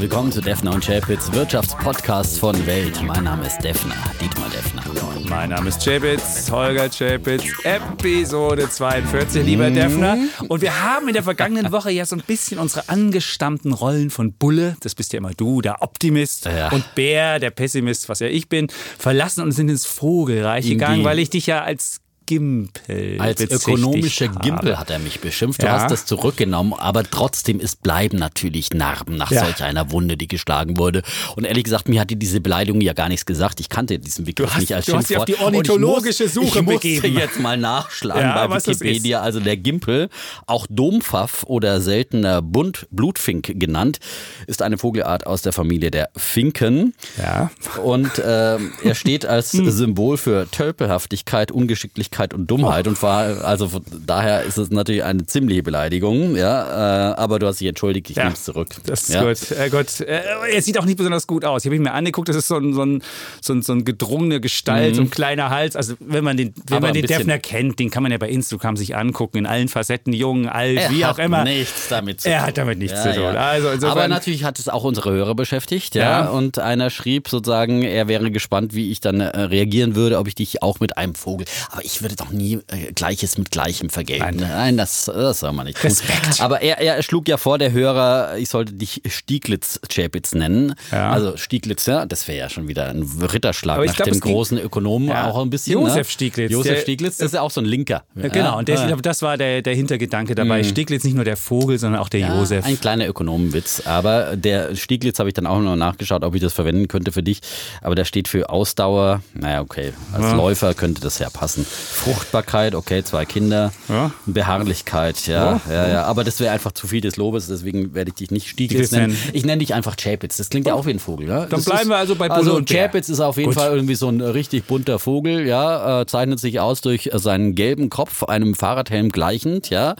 Herzlich willkommen zu Defner und Chapitz, Wirtschaftspodcast von Welt. Mein Name ist Defner, Dietmar Defner. Mein Name ist Chapitz, Holger Chapitz, Episode 42, lieber Defner. Und wir haben in der vergangenen Woche ja so ein bisschen unsere angestammten Rollen von Bulle, das bist ja immer du, der Optimist, Ja. und Bär, der Pessimist, was ja ich bin, verlassen und sind ins Vogelreich In gegangen, weil ich dich ja als Gimpel Als bezichtigt ökonomische habe. Gimpel hat er mich beschimpft. Du Ja. hast das zurückgenommen, aber trotzdem ist bleiben natürlich Narben nach Ja. solch einer Wunde, die geschlagen wurde. Und ehrlich gesagt, mir hat diese Beleidigung ja gar nichts gesagt. Ich kannte diesen Begriff hast- nicht als du hast dich auf Schimpfwort. die ornithologische ich muss, Suche ich musste begeben. jetzt mal nachschlagen Ja, bei Wikipedia. Also der Gimpel, auch Dompfaff oder seltener Bunt Blutfink genannt, ist eine Vogelart aus der Familie der Finken. Ja. Und ähm, er steht als Symbol für Tölpelhaftigkeit, Ungeschicklichkeit und Dummheit und war, also von daher ist es natürlich eine ziemliche Beleidigung, ja, äh, aber du hast dich entschuldigt, ich Ja, nehme es zurück. Das ist ja. gut. Äh, gut. Äh, er sieht auch nicht besonders gut aus. Ich habe ihn mir angeguckt, das ist so ein, so ein, so ein, so ein gedrungene Gestalt, so ein kleiner Hals. Also wenn man den, wenn Mhm. Aber man den Defner kennt, den kann man ja bei Instagram sich angucken, in allen Facetten, jung, alt, Er wie hat auch immer. nichts damit zu Er tun. hat damit nichts Ja, zu tun. Also insofern, Aber natürlich hat es auch unsere Hörer beschäftigt, ja? Ja. Und einer schrieb sozusagen, er wäre gespannt, wie ich dann äh, reagieren würde, ob ich dich auch mit einem Vogel. Aber ich würde doch nie äh, Gleiches mit Gleichem vergelten. Nein. Nein, das, das soll man nicht tun. Respekt. Aber er, er schlug ja vor, der Hörer, ich sollte dich Stieglitz-Chapitz nennen. Ja. Also Stieglitz, ja, das wäre ja schon wieder ein Ritterschlag nach glaub, dem großen Ökonomen Ja. auch ein bisschen. Josef ne? Stieglitz, Josef der- Stieglitz, das ist ja auch so ein Linker. Ja, genau, und der, das war der, der Hintergedanke dabei. Stieglitz nicht nur der Vogel, sondern auch der Josef. Ein kleiner Ökonomenwitz. Aber der Stieglitz habe ich dann auch noch nachgeschaut, ob ich das verwenden könnte für dich. Aber der steht für Ausdauer. Naja, okay. Als Läufer könnte das ja passen. Fruchtbarkeit, okay, zwei Kinder. Ja. Beharrlichkeit, ja, ja, ja. Aber das wäre einfach zu viel des Lobes, deswegen werde ich dich nicht Stieglitz nennen. Ich nenne dich einfach Chapitz. Das klingt ja auch wie ein Vogel, ja? Dann Das bleiben ist, wir also bei Bulle Also. Chapitz ist auf jeden Gut. Fall irgendwie so ein richtig bunter Vogel, ja, äh, zeichnet sich aus durch seinen gelben Kopf, einem Fahrradhelm gleichend, ja,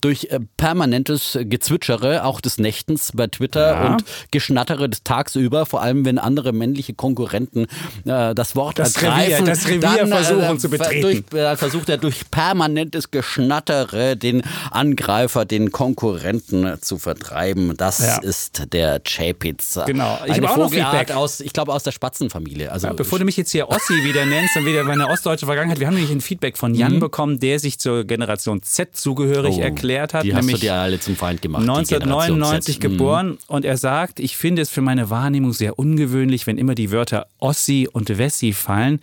durch äh, permanentes Gezwitschere, auch des Nächtens bei Twitter Ja. und Geschnattere des Tagsüber, vor allem wenn andere männliche Konkurrenten äh, das Wort Das ergreifen. Revier- das Revier versuchen zu betreten. Durch, äh, versucht er durch permanentes Geschnattere den Angreifer, den Konkurrenten zu vertreiben. Das Ja. ist der Chapitz. Genau. Ich Eine habe auch noch Vogelart Feedback. aus, ich glaube, aus der Spatzenfamilie. Also Ja, bevor du mich jetzt hier Ossi wieder nennst und wieder meine ostdeutsche Vergangenheit, wir haben nämlich ein Feedback von Jan bekommen, der sich zur Generation Z zugehörig Oh, erklärt hat. Die hast du dir alle zum Feind gemacht. die 1999 Generation Z. Mhm. geboren und er sagt, ich finde es für meine Wahrnehmung sehr ungewöhnlich, wenn immer die Wörter Ossi und Wessi fallen,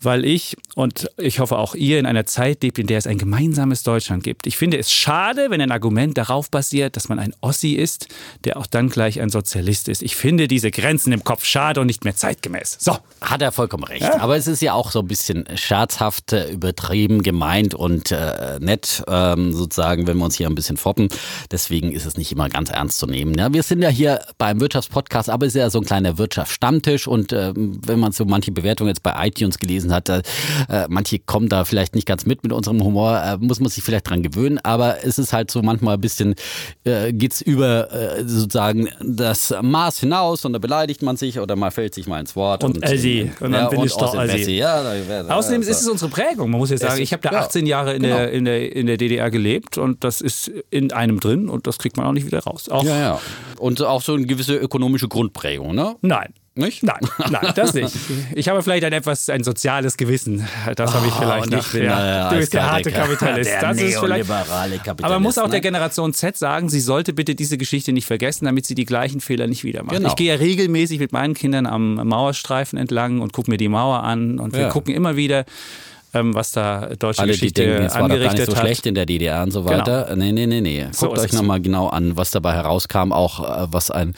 weil ich und ich hoffe auch ihr in einer Zeit lebt, in der es ein gemeinsames Deutschland gibt. Ich finde es schade, wenn ein Argument darauf basiert, dass man ein Ossi ist, der auch dann gleich ein Sozialist ist. Ich finde diese Grenzen im Kopf schade und nicht mehr zeitgemäß. So, Hat er vollkommen recht. Aber es ist ja auch so ein bisschen scherzhaft, äh, übertrieben, gemeint und äh, nett, ähm, sozusagen, wenn wir uns hier ein bisschen foppen. Deswegen ist es nicht immer ganz ernst zu nehmen. Ja, wir sind ja hier beim Wirtschaftspodcast, aber es ist ja so ein kleiner Wirtschaftsstammtisch. Und ähm, wenn man so manche Bewertungen jetzt bei iTunes gelesen hat, äh, manche kommen da vielleicht nicht ganz mit mit unserem Humor, äh, muss man sich vielleicht dran gewöhnen. Aber es ist halt so manchmal ein bisschen, äh, geht's über äh, sozusagen das Maß hinaus und da beleidigt man sich oder man fällt sich mal ins Wort. Und Elsie. Und dann bin ich doch außerdem Elsie. Ja, Außerdem ist es unsere Prägung. Man muss ja sagen, ich habe da ja, 18 Jahre in, genau. der, in, der, in der DDR gelebt und das ist in einem drin und das kriegt man auch nicht wieder raus. Auch, Ja, ja. Und auch so eine gewisse ökonomische Grundprägung, ne? Nein. Nicht? Nein, nein, das nicht. Ich habe vielleicht ein etwas ein soziales Gewissen. Das habe ich Oh, vielleicht und nicht. ich bin, ja. äh, Du bist der harte Kapitalist. Der das ist vielleicht. Kapitalist. Aber man muss auch der ne? Generation Z sagen, sie sollte bitte diese Geschichte nicht vergessen, damit sie die gleichen Fehler nicht wieder macht. Genau. Ich gehe ja regelmäßig mit meinen Kindern am Mauerstreifen entlang und gucke mir die Mauer an und wir Ja. gucken immer wieder, ähm, was da deutsche Alle, die Geschichte denken, es war doch gar nicht so hat. schlecht in der DDR und so weiter. Nee, nee, nee, nee. So Guckt ist euch nochmal genau an, was dabei herauskam, auch äh, was ein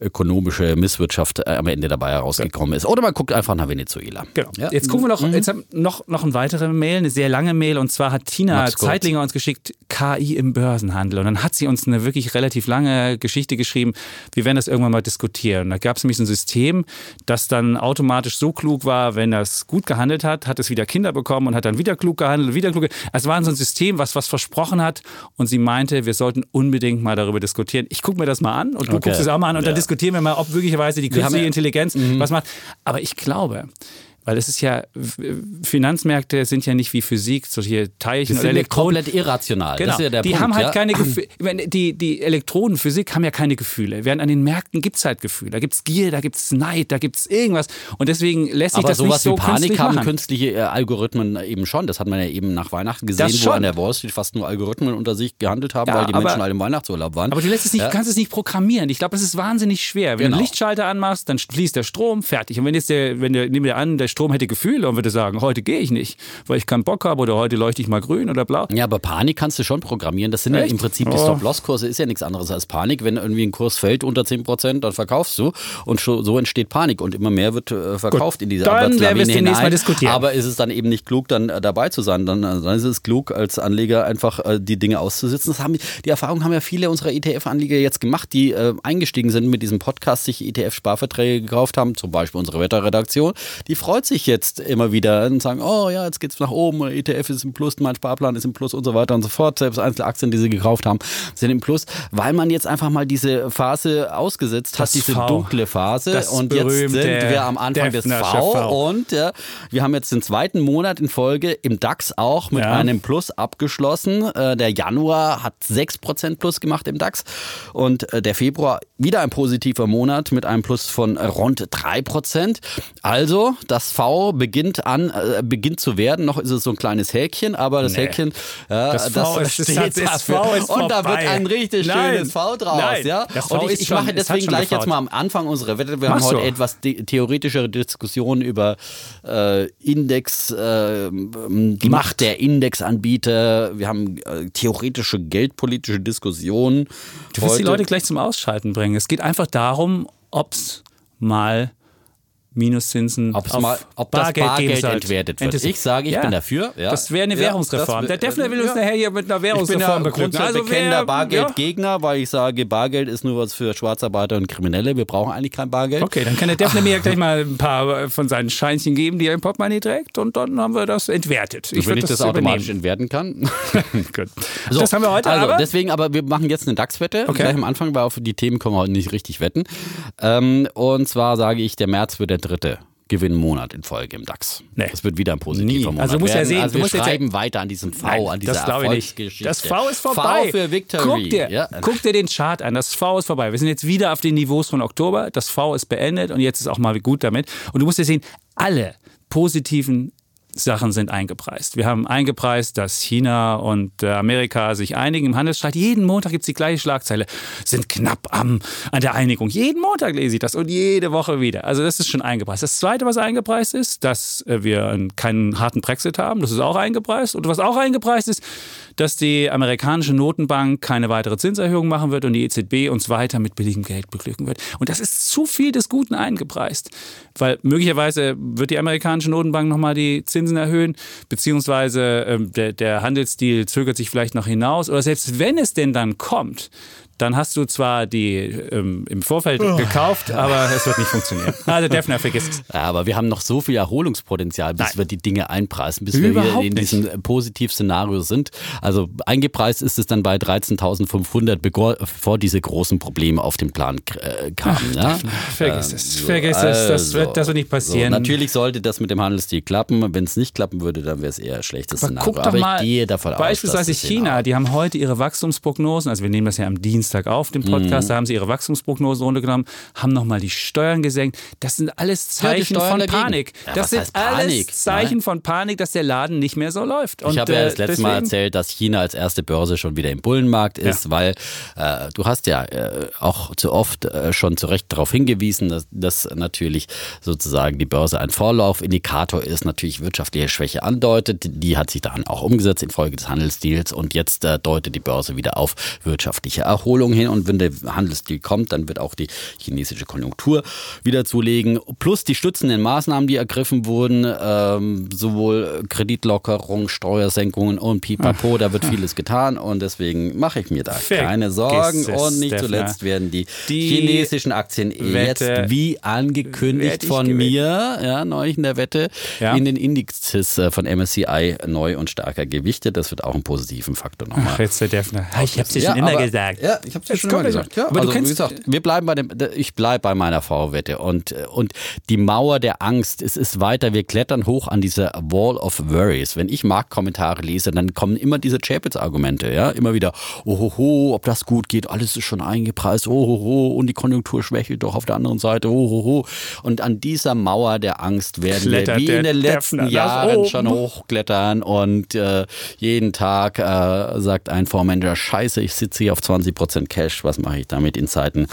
ökonomische Misswirtschaft äh, am Ende dabei herausgekommen ist. Oder man guckt einfach nach Venezuela. Genau. Ja? Jetzt gucken wir noch, Mhm. jetzt haben noch, noch eine weitere Mail, eine sehr lange Mail. Und zwar hat Tina Max. Zeitlinger uns geschickt, KI im Börsenhandel. Und dann hat sie uns eine wirklich relativ lange Geschichte geschrieben. Wir werden das irgendwann mal diskutieren. Da gab es nämlich so ein System, das dann automatisch so klug war, wenn das gut gehandelt hat, hat es wieder Kinder bekommen und hat dann wieder klug gehandelt wieder klug. Es war so ein System, was was versprochen hat. Und sie meinte, wir sollten unbedingt mal darüber diskutieren. Ich gucke mir das mal an und du Okay. guckst es auch mal an und dann Ja. diskutieren wir mal, ob möglicherweise die künstliche Intelligenz was macht. Aber ich glaube, Weil es ist ja, Finanzmärkte sind ja nicht wie Physik, solche Teilchen das sind Elektronen. komplett irrational. Genau. Ja die Punkt, haben halt ja? keine Gefühle. Die, die Elektronenphysik haben ja keine Gefühle. Während an den Märkten gibt es halt Gefühle. Da gibt es Gier, da gibt es Neid, da gibt es irgendwas. Und deswegen lässt sich Aber das nicht so wie Panik haben machen. künstliche äh, Algorithmen eben schon. Das hat man ja eben nach Weihnachten gesehen, wo an der Wall Street fast nur Algorithmen unter sich gehandelt haben, Ja, weil die aber- Menschen alle im Weihnachtsurlaub waren. Aber du lässt es nicht, kannst es nicht programmieren. Ich glaube, es ist wahnsinnig schwer. Wenn du Genau. einen Lichtschalter anmachst, dann fließt der Strom, fertig. Und wenn jetzt der, wenn der, nehmen wir an, der Strom hätte Gefühle und würde sagen, heute gehe ich nicht, weil ich keinen Bock habe oder heute leuchte ich mal grün oder blau. Ja, aber Panik kannst du schon programmieren. Das sind ja Echt? im Prinzip die Oh. Stop-Loss-Kurse, ist ja nichts anderes als Panik. Wenn irgendwie ein Kurs fällt unter 10%, dann verkaufst du und so entsteht Panik und immer mehr wird äh, verkauft in diese dann werden wir es demnächst mal diskutieren. Aber ist es dann eben nicht klug, dann äh, dabei zu sein? Dann, äh, dann ist es klug, als Anleger einfach die Dinge auszusitzen. Das haben, die Erfahrung haben ja viele unserer ETF-Anleger jetzt gemacht, die äh, eingestiegen sind mit diesem Podcast, sich ETF-Sparverträge gekauft haben, zum Beispiel unsere Wetterredaktion. Die freut sich jetzt immer wieder und sagen, oh ja, jetzt geht's nach oben, ETF ist im Plus, mein Sparplan ist im Plus und so weiter und so fort. Selbst Einzelaktien, die sie gekauft haben, sind im Plus, weil man jetzt einfach mal diese Phase ausgesetzt hat, Das diese V. dunkle Phase. Das und jetzt sind wir am Anfang des V, V. und ja, wir haben jetzt den zweiten Monat in Folge im DAX auch mit Ja. einem Plus abgeschlossen. Äh, der Januar hat 6% Plus gemacht im DAX und äh, der Februar wieder ein positiver Monat mit einem Plus von rund 3%. Also das V beginnt an, äh, beginnt zu werden. Noch ist es so ein kleines Häkchen, aber das Nee. Häkchen, ja, Das V ist- das steht hat- das dafür. V ist und da wird vorbei. ein richtig Nein. schönes V draus. Nein. Ja? Das V Und ich, ist ich schon- mache deswegen gleich jetzt gefault. mal am Anfang unserer Wette. Wir Mach haben heute so. etwas theoretischere Diskussionen über äh, Index, äh, die Macht der Indexanbieter. Wir haben äh, theoretische geldpolitische Diskussionen. Du die heute. Leute gleich zum Ausschalten bringen. Es geht einfach darum, ob es mal Minuszinsen Ob's auf mal, ob das Bargeld, Bargeld geben soll. entwertet wird. Entweder- Ich sage, ich Ja. bin dafür. Ja. Das wäre eine Ja, Währungsreform. das Der Defner will uns ja. nachher hier mit einer Ich bin ja Währungsreform Also bekennender Bargeldgegner, weil ich sage, Bargeld ist nur was für Schwarzarbeiter und Kriminelle. Wir brauchen eigentlich kein Bargeld. Okay, dann kann der Defner mir ja gleich mal ein paar von seinen Scheinchen geben, die er im Portemonnaie trägt und dann haben wir das entwertet. Wenn würd ich das, automatisch übernehmen. entwerten kann. Gut. So, das haben wir heute, also aber deswegen, aber wir machen jetzt eine DAX-Wette. Okay. Gleich am Anfang, weil auf die Themen können wir heute nicht richtig wetten. Ähm, und zwar sage ich, der März wird der dritte Gewinnmonat in Folge im DAX. Nee. Das wird wieder ein positiver. Monat Also du musst ja sehen, also du wir musst jetzt ja- schreiben weiter an diesem V, Nein, an dieser das. Erfolgsgeschichte. Das V ist vorbei. V für Victory. Guck dir, Ja. guck dir den Chart an. Das V ist vorbei. Wir sind jetzt wieder auf den Niveaus von Oktober. Das V ist beendet und jetzt ist auch mal gut damit. Und du musst ja sehen, alle positiven Sachen sind eingepreist. Wir haben eingepreist, dass China und äh, Amerika sich einigen im Handelsstreit. Jeden Montag gibt es die gleiche Schlagzeile. Sind knapp am, an der Einigung. Jeden Montag lese ich das und jede Woche wieder. Also das ist schon eingepreist. Das Zweite, was eingepreist ist, dass äh, wir einen- keinen harten Brexit haben. Das ist auch eingepreist. Und was auch eingepreist ist, dass die amerikanische Notenbank keine weitere Zinserhöhung machen wird und die EZB uns weiter mit billigem Geld beglücken wird. Und das ist zu viel des Guten eingepreist. Weil möglicherweise wird die amerikanische Notenbank nochmal die Zinsen erhöhen, beziehungsweise ähm, der, der Handelsdeal zögert sich vielleicht noch hinaus. Oder selbst wenn es denn dann kommt, dann hast du zwar die ähm, im Vorfeld gekauft, aber es wird nicht funktionieren. Also Defner, vergiss es. Ja, aber wir haben noch so viel Erholungspotenzial, bis Nein. wir die Dinge einpreisen, bis wir wieder Überhaupt in nicht. diesem Positivszenario sind. Also eingepreist ist es dann bei 13.500, bevor diese großen Probleme auf den Plan äh, kamen. ja? Vergiss Ähm, es, so, vergiss es. Das also, wird, das wird nicht passieren. So, natürlich sollte das mit dem Handelsdeal klappen. Wenn es nicht klappen würde, dann wäre es eher ein schlechtes Aber Szenario. guck doch aber mal, ich gehe davon beispielsweise aus, dass das China, die haben heute ihre Wachstumsprognosen, also wir nehmen das ja am Dienstag auf, den Podcast, Mhm. da haben sie ihre Wachstumsprognosen runtergenommen, haben nochmal die Steuern gesenkt. Das sind alles Ja, Zeichen Steuern von dagegen. Panik. Ja, das sind alles Panik? Zeichen Nein. von Panik, dass der Laden nicht mehr so läuft. Und, Ich habe ja äh, das letzte Mal deswegen- erzählt, dass China als erste Börse schon wieder im Bullenmarkt ist, weil äh, du hast ja äh, auch zu oft äh, schon zu Recht darauf hingewiesen, dass, dass natürlich sozusagen die Börse ein Vorlaufindikator ist, natürlich wirtschaftliche Schwäche andeutet. Die hat sich dann auch umgesetzt infolge des Handelsdeals und jetzt äh, deutet die Börse wieder auf wirtschaftliche Erholung hin und wenn der Handelsdeal kommt, dann wird auch die chinesische Konjunktur wieder zulegen. Plus die stützenden Maßnahmen, die ergriffen wurden, ähm, sowohl Kreditlockerung, Steuersenkungen und Pipapo, da wird vieles getan und deswegen mache ich mir da Vergiss keine Sorgen es, und nicht zuletzt werden die, Die chinesischen Aktien jetzt Wette wie angekündigt von gewinnen. mir, ja, neulich in der Wette, Ja. in den Indizes äh, von MSCI neu und stärker gewichtet. Das wird auch einen positiven Faktor nochmal. Ach, jetzt der Defner. Ich hab's dir Ja, schon immer aber- gesagt. Ja, Ich habe es ja schon immer gesagt. Ja, aber also, du kennst, wie gesagt, wir bleiben bei dem, ich bleibe bei meiner V-Wette und, und die Mauer der Angst, es ist weiter, wir klettern hoch an diese Wall of Worries. Wenn ich Marktkommentare lese, dann kommen immer diese Chapitz-Argumente, ja, immer wieder, ohoho, ob das gut geht, alles ist schon eingepreist, ohoho, und die Konjunktur schwächelt doch auf der anderen Seite, ohoho. Und an dieser Mauer der Angst werden Klettert wir wie der in den letzten Jahren schon hochklettern. Und äh, jeden Tag äh, sagt ein Fondsmanager, scheiße, ich sitze hier auf 20% Cash, was mache ich damit in Zeiten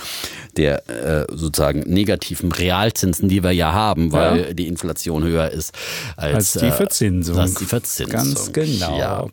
der äh, sozusagen negativen Realzinsen, die wir ja haben, weil Ja. die Inflation höher ist als, als die äh, Verzinsung. als die Verzinsung. Ganz genau. Ja.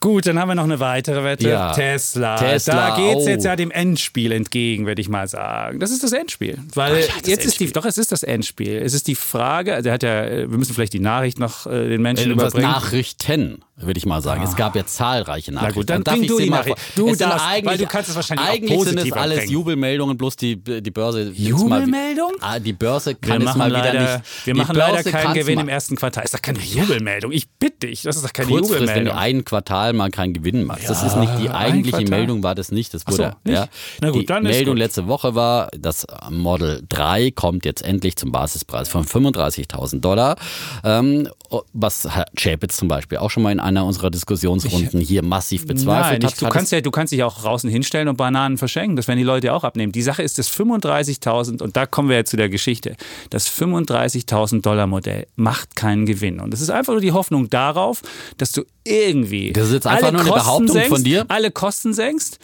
Gut, dann haben wir noch eine weitere Wette. Ja. Tesla. Tesla, Da geht es oh. jetzt ja dem Endspiel entgegen, würde ich mal sagen. Das ist das Endspiel. Weil Ach ja, das jetzt ist die, Endspiel. doch, es ist das Endspiel. Es ist die Frage, also er hat ja, wir müssen vielleicht die Nachricht noch äh, den Menschen Äh, Was überbringen. Nachrichten, würde ich mal sagen. Es gab ja zahlreiche Nachrichten. gut, dann Darf bring ich du sie die mal Du Es darfst, weil eigentlich- du kannst es wahrscheinlich Eigentlich sind es alles bringen. Jubelmeldungen, bloß die, die Börse. nimmt's mal Jubelmeldung? Ah, die Börse wir kann es machen mal leider, wieder nicht. wir machen leider keinen Gewinn mal- im ersten Quartal. Ist doch keine Jubelmeldung. Ich bitte dich, das ist doch keine Kurzfrist, wenn du Jubelmeldung. ein Quartal mal keinen Gewinn machst. das Ja, ist nicht die eigentliche Quartal. Meldung, war das nicht. Das Ach so, wurde, nicht? ja. Gut, die dann ist Meldung letzte Woche war, das Model 3 kommt jetzt endlich zum Basispreis von 35.000 Dollar. Ähm, was Herr Chapitz zum Beispiel auch schon mal in einer unserer Diskussionsrunden hier massiv bezweifelt Nein, hat. ich, du, kannst es- ja, du kannst dich auch draußen hinstellen und Bananen verschenken. Das werden die Leute auch abnehmen. Die Sache ist, das 35.000, und da kommen wir jetzt zu der Geschichte, das 35.000 Dollar Modell macht keinen Gewinn. Und das ist einfach nur die Hoffnung darauf, dass du irgendwie Das ist jetzt einfach alle nur eine Kosten Behauptung senkst, von dir? alle Kosten senkst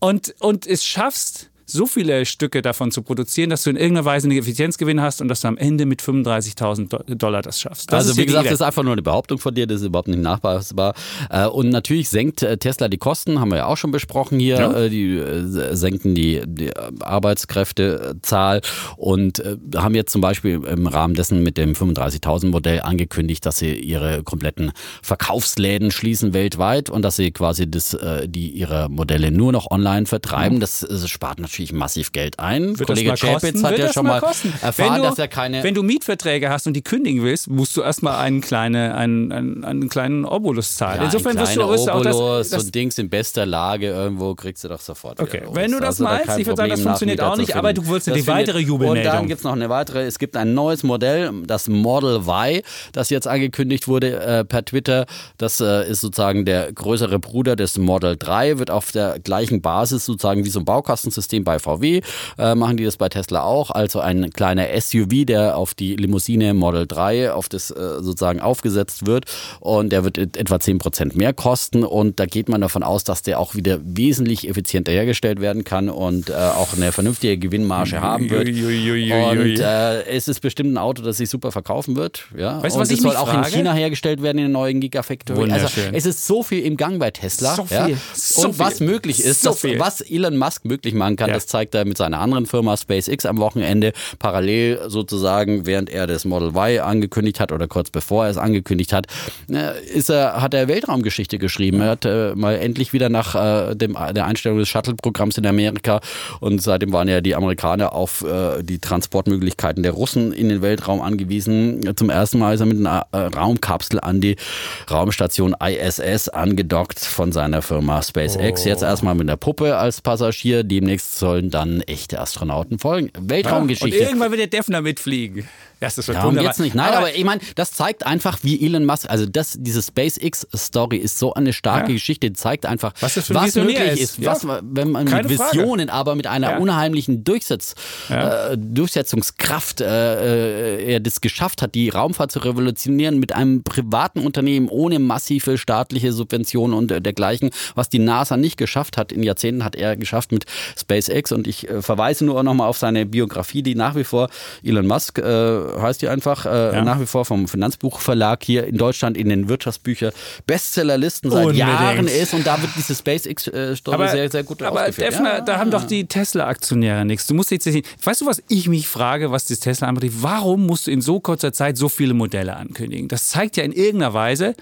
und, und es schaffst, so viele Stücke davon zu produzieren, dass du in irgendeiner Weise einen Effizienzgewinn hast und dass du am Ende mit 35.000 Do- Dollar das schaffst. Das also wie gesagt, das ist einfach nur eine Behauptung von dir, das ist überhaupt nicht nachweisbar. Äh, Und natürlich senkt äh, Tesla die Kosten, haben wir ja auch schon besprochen hier. Ja. Äh, Die senken die, die Arbeitskräftezahl und haben jetzt zum Beispiel im Rahmen dessen mit dem 35.000 Modell angekündigt, dass sie ihre kompletten Verkaufsläden schließen weltweit und dass sie quasi das, die ihre Modelle nur noch online vertreiben. Das äh, spart natürlich massiv Geld ein. Wird Kollege das? Chapitz hat Wird ja das schon mal kosten? erfahren, du- dass er keine Wenn du Mietverträge hast und die kündigen willst, musst du erstmal einen, kleine, einen, einen, einen kleinen Obolus zahlen. Ja, Insofern wirst du, wirst du auch Obolus, das, so ein Dings in bester Lage irgendwo kriegst du doch sofort Okay, wenn du das Also da meinst, kein ich würde sagen, das funktioniert auch nicht, aber du wolltest eine Das weitere Jubelmeldung. Und dann gibt es noch eine weitere, es gibt ein neues Modell, das Model Y, das jetzt angekündigt wurde äh, per Twitter. Das äh, ist sozusagen der größere Bruder des Model 3, wird auf der gleichen Basis sozusagen wie so ein Baukastensystem bei VW, äh, machen die das bei Tesla auch, also ein kleiner SUV, der auf die Limousine Model 3 auf das äh, sozusagen aufgesetzt wird und der wird et- etwa 10% mehr kosten und da geht man davon aus, dass der auch wieder wesentlich effizienter hergestellt werden kann und äh, auch eine vernünftige Gewinnmarge haben wird. Und äh, es ist bestimmt ein Auto, das sich super verkaufen wird. Ja? Weißt du, und was es soll auch frage? in China hergestellt werden in den neuen Gigafactory. Also es ist so viel im Gang bei Tesla. So ja? viel, so und was viel, möglich ist, so das, viel. was Elon Musk möglich machen kann, Ja. Das zeigt er mit seiner anderen Firma SpaceX am Wochenende parallel sozusagen, während er das Model Y angekündigt hat oder kurz bevor er es angekündigt hat, äh, ist er, hat er Weltraumgeschichte geschrieben. Er hat äh, mal endlich wieder nach äh, dem, der Einstellung des Shuttle-Programms in Amerika und seitdem waren ja die Amerikaner auf äh, die Transportmöglichkeiten der Russen in den Weltraum angewiesen. Zum ersten Mal ist er mit einer äh, Raumkapsel an die Raumstation ISS angedockt von seiner Firma SpaceX. Jetzt erstmal mit einer Puppe als Passagier. Demnächst sollen dann echte Astronauten folgen. Und Weltraumgeschichte. irgendwann wird der Defner mitfliegen. Ja, das wird Darum wunderbar. geht's nicht. Nein, aber, ich meine, das zeigt einfach, wie Elon Musk, also das, diese SpaceX-Story ist so eine starke Ja. Geschichte, die zeigt einfach, Was das ein was möglich ist. ist, Ja. was, wenn man Keine mit Frage. Visionen, aber mit einer Ja. unheimlichen Durchsetz, äh, Durchsetzungskraft äh, äh, er das geschafft hat, die Raumfahrt zu revolutionieren mit einem privaten Unternehmen ohne massive staatliche Subventionen und äh, dergleichen, was die NASA nicht geschafft hat. In Jahrzehnten hat er geschafft mit SpaceX und ich äh, verweise nur nochmal auf seine Biografie, die nach wie vor Elon Musk äh, heißt die einfach, äh, Ja. nach wie vor vom Finanzbuchverlag hier in Deutschland in den Wirtschaftsbücher Bestsellerlisten seit Unbedingt. Jahren ist und da wird diese SpaceX-Story sehr, sehr gut aber ausgeführt. Defner, Ja. da haben doch die Tesla-Aktionäre nichts. Du musst jetzt nicht, weißt du, was ich mich frage, was das Tesla anbetrifft? Warum musst du in so kurzer Zeit so viele Modelle ankündigen? Das zeigt ja in irgendeiner Weise,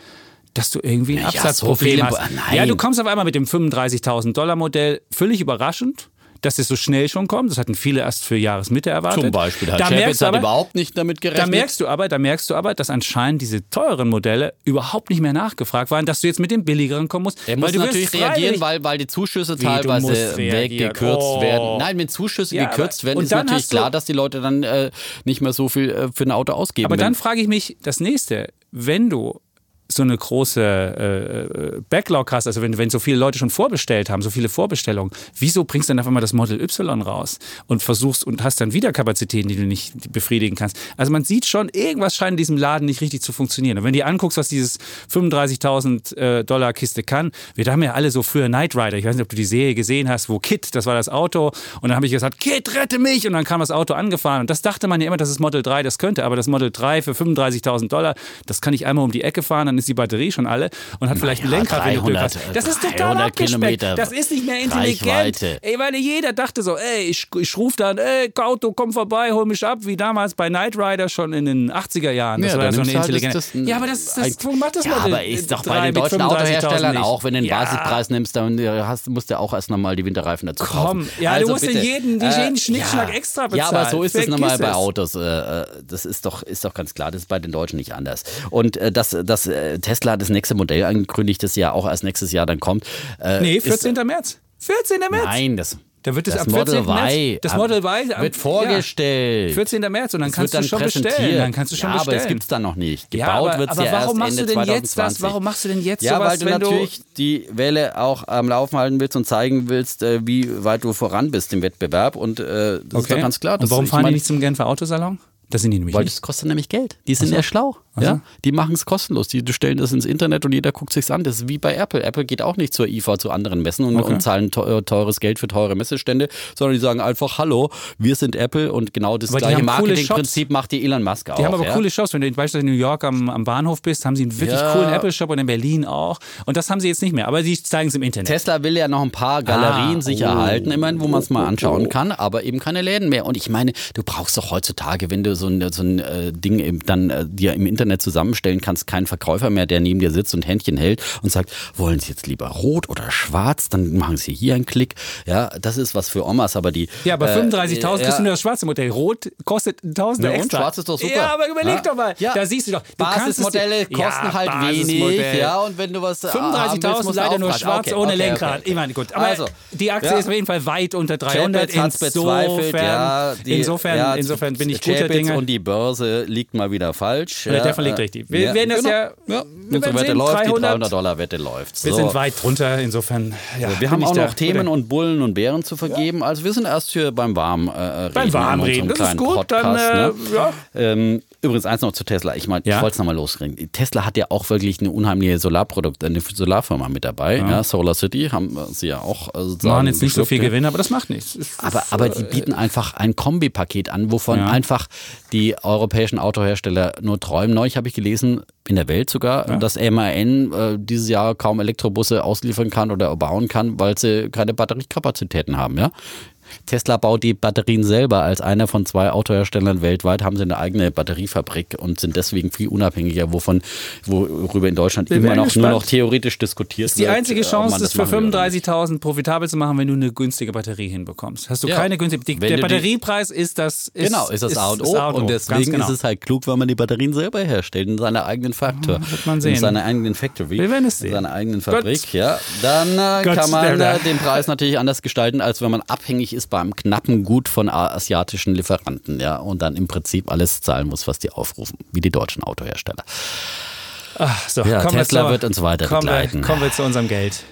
dass du irgendwie ein Ja, Absatzproblem so hast. Nein. Ja, du kommst auf einmal mit dem 35.000 Dollar Modell völlig überraschend. Dass es so schnell schon kommt. Das hatten viele erst für Jahresmitte erwartet. Zum Beispiel. Herr Da Chapitz merkst du hat aber- überhaupt nicht damit gerechnet. Da merkst du aber, da merkst du aber, dass anscheinend diese teuren Modelle überhaupt nicht mehr nachgefragt waren, dass du jetzt mit dem billigeren kommen musst. Er muss natürlich reagieren, weil, weil die Zuschüsse teilweise weggekürzt Oh. werden. Nein, wenn Zuschüsse Ja, gekürzt aber- werden, ist natürlich klar, dass die Leute dann äh, nicht mehr so viel äh, für ein Auto ausgeben. Aber Wenn- dann frage ich mich das nächste, wenn du so eine große äh, äh, Backlog hast, also wenn, wenn so viele Leute schon vorbestellt haben, so viele Vorbestellungen, wieso bringst du dann einfach mal das Model Y raus und versuchst und hast dann wieder Kapazitäten, die du nicht befriedigen kannst? Also man sieht schon, irgendwas scheint in diesem Laden nicht richtig zu funktionieren. Und wenn du dir anguckst, was dieses 35.000 äh, Dollar Kiste kann, wir haben ja alle so früher Knight Rider, ich weiß nicht, ob du die Serie gesehen hast, wo Kit, das war das Auto, und dann habe ich gesagt, Kit, rette mich! Und dann kam das Auto angefahren. Und das dachte man ja immer, das ist Model 3, das könnte, aber das Model 3 für 35.000 Dollar, das kann ich einmal um die Ecke fahren, dann ist die Batterie schon alle und hat vielleicht ein ja, Lenkrad, du Glück 300, hast. Das ist total 300 abgespeckt. Kilometer Das ist nicht mehr intelligent. Reichweite. Ey, weil jeder dachte so, ey, ich, ich rufe dann, ey, Auto, komm vorbei, hol mich ab, wie damals bei Knight Rider schon in den 80er Jahren. Das Ja, war so eine du halt intelligente. das- das- ja, aber das, das, ein- macht das ja, Model aber ist doch 3 bei den deutschen 35.000 Autoherstellern auch, wenn du den Ja. Basispreis nimmst, dann äh, hast, musst du auch erst nochmal die Winterreifen dazu Komm, kaufen. ja, du Also musst bitte. jeden- die- jeden Schnickschnack extra Ja, aber bezahlen. so ist es Vergiss nochmal bei es. Autos. äh, äh, Das ist doch, ist doch ganz klar, das ist bei den Deutschen nicht anders. Und äh, dass, Tesla das nächste Modell angekündigt, das ja auch erst nächstes Jahr dann kommt. äh, Nee, ist- 14. März. 14. März. Nein, das, Da wird es das am 14. Model März. Y Das Model Y am- wird ja. vorgestellt. 14. März und dann Es kannst du schon bestellen. Dann kannst du schon ja, bestellen. aber es gibt es dann noch nicht. Gebaut Ja, aber, wird es aber ja warum erst machst Ende du denn 2020. jetzt das? Warum machst du denn jetzt ja, sowas, weil du natürlich die Welle auch am Laufen halten willst und zeigen willst, äh, wie weit du voran bist im Wettbewerb. Und äh, das ist doch ganz klar. Und warum fahren meine, die nicht zum Genfer Autosalon? Das sind die nämlich Weil nicht. das kostet nämlich Geld. Die sind ja schlau. Ja? Die machen es kostenlos. Die stellen das ins Internet und jeder guckt sich's an. Das ist wie bei Apple. Apple geht auch nicht zur IFA zu anderen Messen und, Okay. und zahlen teu- teures Geld für teure Messestände, sondern die sagen einfach, hallo, wir sind Apple und genau das Aber gleiche Marketingprinzip macht die Elon Musk auch. Die haben aber ja? coole Shops. Wenn du beispielsweise in New York am, am Bahnhof bist, haben sie einen wirklich Ja. coolen Apple-Shop und in Berlin auch. Und das haben sie jetzt nicht mehr. Aber die zeigen es im Internet. Tesla will ja noch ein paar Galerien Ah, sich oh. erhalten, immerhin, wo man es mal anschauen kann, aber eben keine Läden mehr. Und ich meine, du brauchst doch heutzutage, wenn du so ein, so ein äh, Ding dann äh, dir im Internet zusammenstellen kannst, keinen Verkäufer mehr, der neben dir sitzt und Händchen hält und sagt, wollen Sie jetzt lieber rot oder schwarz? Dann machen Sie hier einen Klick. Ja, das ist was für Omas, aber die. ja, aber äh, 35.000 kriegst du nur das schwarze Modell. Rot kostet 1.000 Ja, extra. schwarz ist doch super. Ja, aber überleg Ja. doch mal. Ja. Da siehst du doch. Du Basismodelle kosten Ja, halt Basismodell. wenig, ja, und wenn du was äh, haben willst, 35.000 musst du leider nur schwarz Okay, ohne okay, Lenkrad. okay. Ich meine, gut. Aber Also, die Aktie ja. ist auf jeden Fall weit unter 300. Chapitz hat's bezweifelt, Insofern, ja. Die, insofern, ja, insofern bin ich guter Chapitz Dinge. und die Börse liegt mal wieder falsch. Ja, der verlegt richtig. Wir werden das ja- ja. wir Unsere Wette sehen, läuft, 300. die 300 Dollar Wette läuft. Wir So. sind weit drunter, insofern. Ja, Wir haben auch noch Themen guter- und Bullen und Bären zu vergeben. Also wir sind erst hier beim Warm äh, Beim Warmreden, das ist gut, dann, Podcast, äh, ne? ja. ähm, Übrigens eins noch zu Tesla. Ich meine, Ja? ich wollte es nochmal losreden. Tesla hat ja auch wirklich eine unheimliche Solarprodukt, eine Solarfirma mit dabei. Ja. Solar City haben sie ja auch äh, sozusagen. machen jetzt nicht so viel ja. Gewinn, aber das macht nichts. Es- Aber, aber die bieten einfach ein Kombipaket an, wovon Ja. einfach die europäischen Autohersteller nur träumen. Neulich habe ich gelesen, in der Welt sogar, dass MAN äh, dieses Jahr kaum Elektrobusse ausliefern kann oder bauen kann, weil sie keine Batteriekapazitäten haben. Ja? Tesla baut die Batterien selber. Als einer von zwei Autoherstellern weltweit haben sie eine eigene Batteriefabrik und sind deswegen viel unabhängiger, wovon, worüber in Deutschland Wir immer noch gespannt. nur noch theoretisch diskutiert Die wird. einzige äh, Chance, das für machen will oder nicht. 35.000 profitabel zu machen, wenn du eine günstige Batterie hinbekommst. Hast du Ja. keine günstige. Die, der die- Batteriepreis ist das. Ist, Genau, ist das A und O. das A Und deswegen genau. ist es halt klug, wenn man die Batterien selber herstellt, in seiner eigenen Faktor. wird man sehen. In seiner eigenen Factory. Wir werden es sehen. In seiner eigenen Gott. Fabrik, ja. Dann äh, Gott, kann man äh, den Preis natürlich anders gestalten, als wenn man abhängig ist beim knappen Gut von asiatischen Lieferanten, ja. Und dann im Prinzip alles zahlen muss, was die aufrufen, wie die deutschen Autohersteller. Ach, so, Ja, Tesla zu- wird uns weiter kommen begleiten. Wir, kommen wir zu unserem Geld.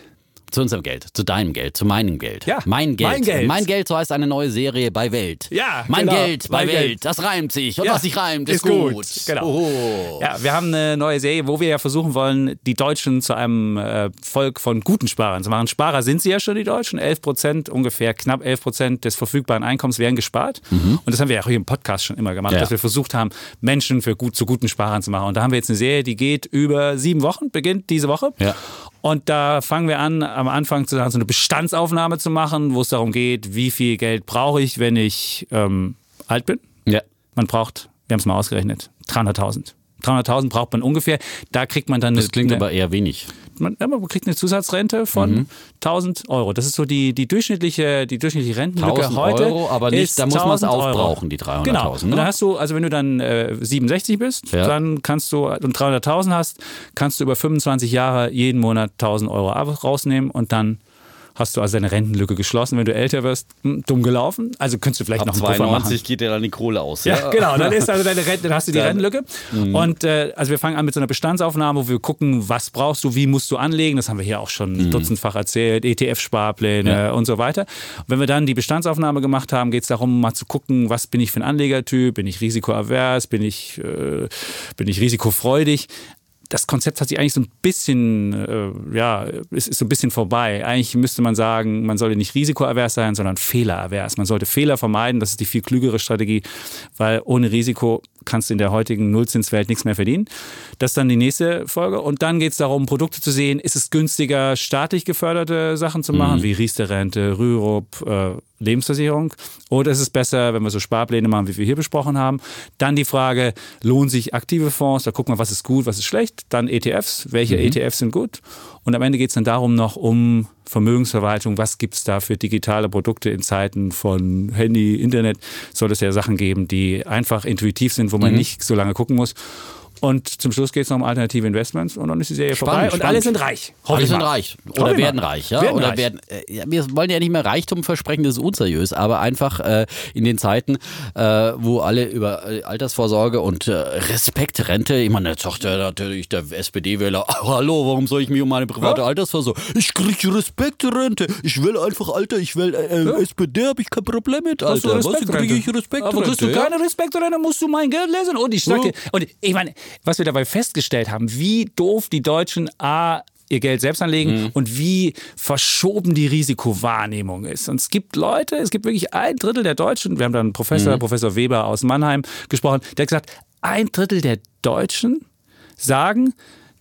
Zu unserem Geld, zu deinem Geld, zu meinem Geld. Ja, mein Geld. mein Geld. Mein Geld, so heißt eine neue Serie bei Welt. Ja, Mein genau. Geld bei Mein Welt. Geld. Das reimt sich. Und Ja, was sich reimt, ist, ist gut. gut. Genau. Oh. Ja, wir haben eine neue Serie, wo wir ja versuchen wollen, die Deutschen zu einem äh, Volk von guten Sparern zu machen. Sparer sind sie ja schon, die Deutschen. 11 Prozent, ungefähr knapp 11 Prozent des verfügbaren Einkommens werden gespart. Und das haben wir ja auch hier im Podcast schon immer gemacht, Mhm. Ja. dass wir versucht haben, Menschen für gut, zu guten Sparern zu machen. Und da haben wir jetzt eine Serie, die geht über sieben Wochen, beginnt diese Woche. Ja. Und da fangen wir an, am Anfang zu sagen, so eine Bestandsaufnahme zu machen, wo es darum geht, wie viel Geld brauche ich, wenn ich ähm, alt bin. Ja. Man braucht, wir haben es mal ausgerechnet, 300.000. 300.000 braucht man ungefähr. Da kriegt man dann Das klingt eine, aber eher wenig. Man, man kriegt eine Zusatzrente von mhm. 1000 Euro. Das ist so die, die durchschnittliche, die durchschnittliche Rentenlücke heute. Euro, aber nicht, da muss man es aufbrauchen, die 300.000. Genau. Ne? Und dann hast du, also wenn du dann äh, 67 bist, ja. dann kannst du und 300.000 hast, kannst du über 25 Jahre jeden Monat 1000 Euro rausnehmen und dann hast du also deine Rentenlücke geschlossen. Wenn du älter wirst, hm, dumm gelaufen. Also könntest du vielleicht Ab noch einen 92 machen. geht dir dann die Kohle aus. Ja, ja genau. Dann ist also deine Rente, dann hast du die dann, Rentenlücke. Mhm. Und äh, also wir fangen an mit so einer Bestandsaufnahme, wo wir gucken, was brauchst du, wie musst du anlegen. Das haben wir hier auch schon mhm. dutzendfach erzählt. ETF-Sparpläne ja. und so weiter. Und wenn wir dann die Bestandsaufnahme gemacht haben, geht es darum, mal zu gucken, was bin ich für ein Anlegertyp? Bin ich risikoavers? Bin ich, äh, bin ich risikofreudig? Das Konzept hat sich eigentlich so ein bisschen, äh, ja, ist, ist so ein bisschen vorbei. Eigentlich müsste man sagen, man sollte nicht risikoavers sein, sondern fehleravers. Man sollte Fehler vermeiden. Das ist die viel klügere Strategie, weil ohne Risiko kannst du in der heutigen Nullzinswelt nichts mehr verdienen. Das ist dann die nächste Folge. Und dann geht es darum, Produkte zu sehen. Ist es günstiger, staatlich geförderte Sachen zu machen, mhm. wie Riester-Rente, Rürup, äh, Lebensversicherung? Oder ist es besser, wenn wir so Sparpläne machen, wie wir hier besprochen haben? Dann die Frage, lohnen sich aktive Fonds? Da gucken wir, was ist gut, was ist schlecht. Dann ETFs, welche mhm. ETFs sind gut? Und am Ende geht es dann darum noch um Vermögensverwaltung. Was gibt es da für digitale Produkte in Zeiten von Handy, Internet? Soll es ja Sachen geben, die einfach intuitiv sind, wo man mhm. nicht so lange gucken muss. Und zum Schluss geht es noch um alternative Investments und dann ist die Serie spannend, vorbei und spannend. alle sind reich. Alle sind reich. Oder werden reich, ja? Werden Oder reich. werden. Äh, ja, wir wollen ja nicht mehr Reichtum versprechen, das ist unseriös, aber einfach äh, in den Zeiten, äh, wo alle über äh, Altersvorsorge und äh, Respektrente, ich meine, jetzt sagt der natürlich der SPD-Wähler, oh, hallo, warum soll ich mich um meine private ja? Altersvorsorge? Ich kriege Respektrente. Ich will einfach Alter, ich will äh, ja? SPD, habe ich kein Problem mit, Alter. Was kriege ich Respektrente? Aber kriegst du keine Respektrente, musst du mein Geld lesen. Und ich sage, und ich meine, was wir dabei festgestellt haben, wie doof die Deutschen A ihr Geld selbst anlegen mhm. und wie verschoben die Risikowahrnehmung ist. Und es gibt Leute, es gibt wirklich ein Drittel der Deutschen, wir haben da einen Professor, mhm. Professor Weber aus Mannheim gesprochen, der hat gesagt, ein Drittel der Deutschen sagen,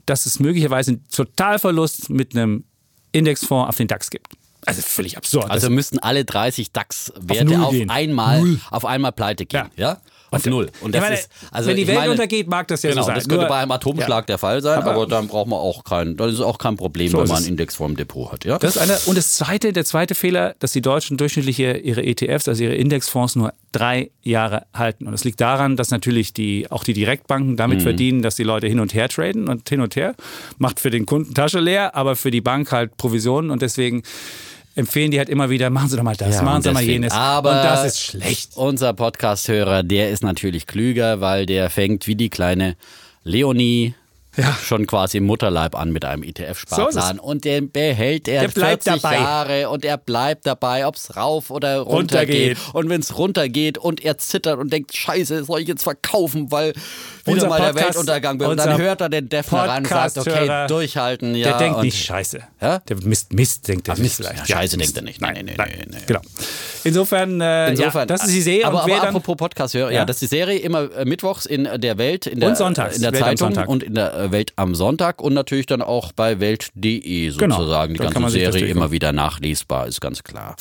dass es möglicherweise einen Totalverlust mit einem Indexfonds auf den DAX gibt. Also völlig absurd. Also müssten alle 30 DAX-Werte auf, auf, einmal, auf einmal pleite gehen. Ja. ja? Auf null. Und das meine, ist, also wenn die Welt meine, untergeht, mag das ja genau, so sein. Das könnte Nur, bei einem Atomschlag ja. der Fall sein, aber, aber, dann braucht man auch kein, das ist auch kein Problem, so wenn man einen Index vor dem Depot hat. Ja? Das ist eine, und das zweite, der zweite Fehler, dass die Deutschen durchschnittliche ihre ETFs, also ihre Indexfonds nur drei Jahre halten. Und das liegt daran, dass natürlich die, auch die Direktbanken damit mhm. verdienen, dass die Leute hin und her traden und hin und her macht für den Kunden Tasche leer, aber für die Bank halt Provisionen und deswegen empfehlen die halt immer wieder, machen Sie doch mal das, ja, machen Sie mal jenes. Aber und das ist schlecht. Unser Podcast-Hörer, der ist natürlich klüger, weil der fängt wie die kleine Leonie ja. schon quasi im Mutterleib an mit einem ETF-Sparplan. So und den behält er der 40 dabei. Jahre und er bleibt dabei, ob es rauf oder runter, runter geht. Und wenn es runter geht und er zittert und denkt, scheiße, soll ich jetzt verkaufen, weil wieder mal Podcast, der Weltuntergang wird. Und dann hört er den Defner ran und sagt, okay, durchhalten. Ja, der denkt nicht scheiße. Ja? Der Mist, Mist denkt er Mist, vielleicht. Scheiße denkt er nicht. Nein, nein, nein. nein. Genau. Insofern, äh, Insofern ja, das ist die Serie. Aber, aber apropos Podcast-Hörer, ja. ja, das ist die Serie immer äh, mittwochs in der Welt, in der, und sonntags, in der Welt Zeitung und in der äh, Welt am Sonntag und natürlich dann auch bei Welt.de genau. sozusagen. Genau. Die ganze Serie immer wieder nachlesbar, ist ganz klar.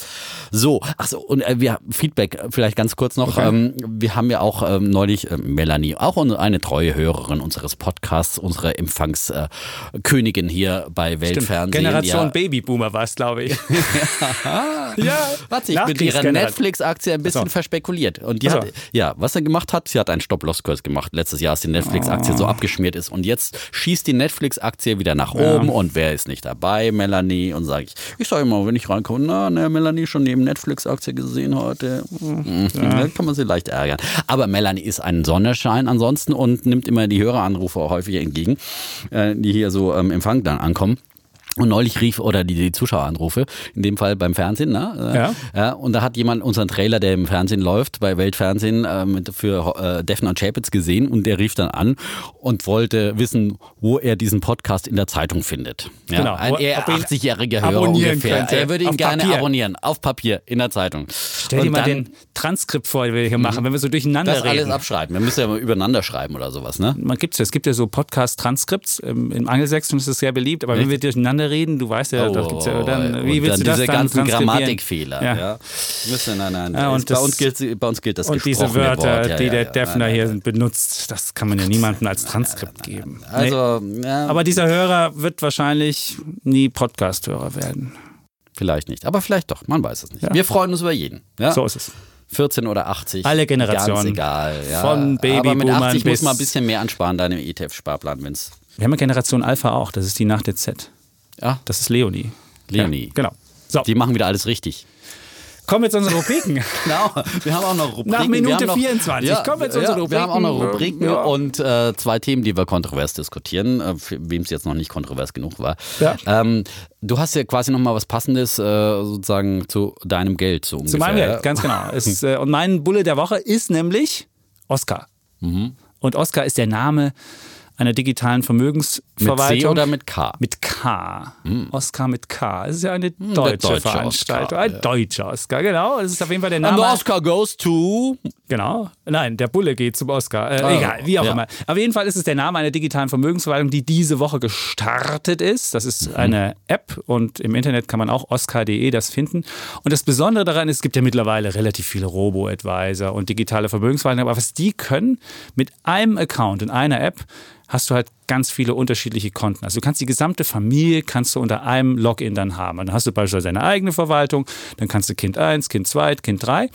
So, achso, und äh, wir Feedback vielleicht ganz kurz noch. Okay. Ähm, wir haben ja auch ähm, neulich äh, Melanie, auch eine treue Hörerin unseres Podcasts, unsere Empfangskönigin hier bei Weltfernsehen. Generation ja. Babyboomer war es, glaube ich. ja, hat sich mit ihrer Netflix-Aktie ein bisschen so. verspekuliert. Und die also. hat, ja, was er gemacht hat, sie hat einen Stop-Loss-Kurs gemacht letztes Jahr, als die Netflix-Aktie oh. so abgeschmiert ist. Und jetzt schießt die Netflix-Aktie wieder nach ja. oben. Und wer ist nicht dabei? Melanie. Und sage ich, ich sage immer, wenn ich reinkomme, na, ne, Melanie schon neben Netflix-Aktie gesehen heute. Mhm. Ja. kann man sie leicht ärgern. Aber Melanie ist ein Sonnenschein ansonsten und nimmt immer die Höreranrufe häufig entgegen, äh, die hier so im ähm, Empfang dann ankommen. Und neulich rief, oder die, die Zuschaueranrufe, in dem Fall beim Fernsehen, ne? Ja. ja. Und da hat jemand unseren Trailer, der im Fernsehen läuft, bei Weltfernsehen, äh, für äh, Defner und Chapitz gesehen und der rief dann an und wollte wissen, wo er diesen Podcast in der Zeitung findet. Ja? Genau. Ein eher 80-jähriger Hörer ungefähr. Könnte. Er würde ihn gerne Papier. abonnieren, auf Papier, in der Zeitung. Stell dir mal den, Transkript vor, wir hier machen, wenn wir so durcheinander Das reden. alles abschreiben. Wir müssen ja mal übereinander schreiben oder sowas, ne? Man gibt's ja, es gibt ja so Podcast-Transkripts. Im, Im Angelsächsischen ist das sehr beliebt, aber wenn wir durcheinander reden, du weißt ja, da gibt's ja dann, wie willst dann du das diese dann ganzen? Grammatikfehler. Ja. Ja. Müssen, nein, nein. Ja, und bei, das- uns gilt, bei uns gilt das Und diese Wörter. Ja, die der. Defner hier benutzt, das kann man ja niemandem als Transkript geben. Nee. Also, ja, Aber dieser Hörer wird wahrscheinlich nie Podcast-Hörer werden. Vielleicht nicht. Aber vielleicht doch, man weiß es nicht. Ja. Wir freuen uns über jeden. Ja? So ist es. 14 oder 80. Alle Generationen. Ganz egal. Ja. Von Aber mit Babyboomern 80 muss man ein bisschen mehr ansparen, deinem ETF-Sparplan, wenn's. Wir haben ja Generation Alpha auch, das ist die nach der Z. Ja, Das ist Leonie. Leonie. Genau. So, Die machen wieder alles richtig. Kommen wir zu unseren Rubriken. Genau, wir haben auch noch Rubriken. Nach Minute noch, 24. Ja, Kommen wir zu unseren ja, Wir haben auch noch Rubriken. Rubriken Ja. und äh, zwei Themen, die wir kontrovers diskutieren, äh, wem es jetzt noch nicht kontrovers genug war. Ja. Ähm, du hast ja quasi noch mal was Passendes äh, sozusagen zu deinem Geld so ungefähr. Zu meinem? Geld, ganz genau. Es, äh, und mein Bulle der Woche ist nämlich Oscar. Mhm. Und Oscar ist der Name einer digitalen Mit Vermögensverwaltung. C oder mit K? Mit K. Oscar mit K. Es ist ja eine der deutsche, deutsche Veranstaltung. Oscar, Ein ja. deutscher Oscar, genau. Das ist auf jeden Fall der And Name. the Oscar goes to. Genau. Nein, der Bulle geht zum Oscar. Äh, Ah, egal, wie auch ja. immer. Auf jeden Fall ist es der Name einer digitalen Vermögensverwaltung, die diese Woche gestartet ist. Das ist Mhm. eine App und im Internet kann man auch oscar.de das finden. Und das Besondere daran ist, es gibt ja mittlerweile relativ viele Robo-Advisor und digitale Vermögensverwaltungen. Aber was die können, mit einem Account in einer App hast du halt ganz viele unterschiedliche Konten. Also du kannst die gesamte Familie kannst du unter einem Login dann haben. Dann hast du beispielsweise deine eigene Verwaltung, dann kannst du Kind 1, Kind 2, Kind 3.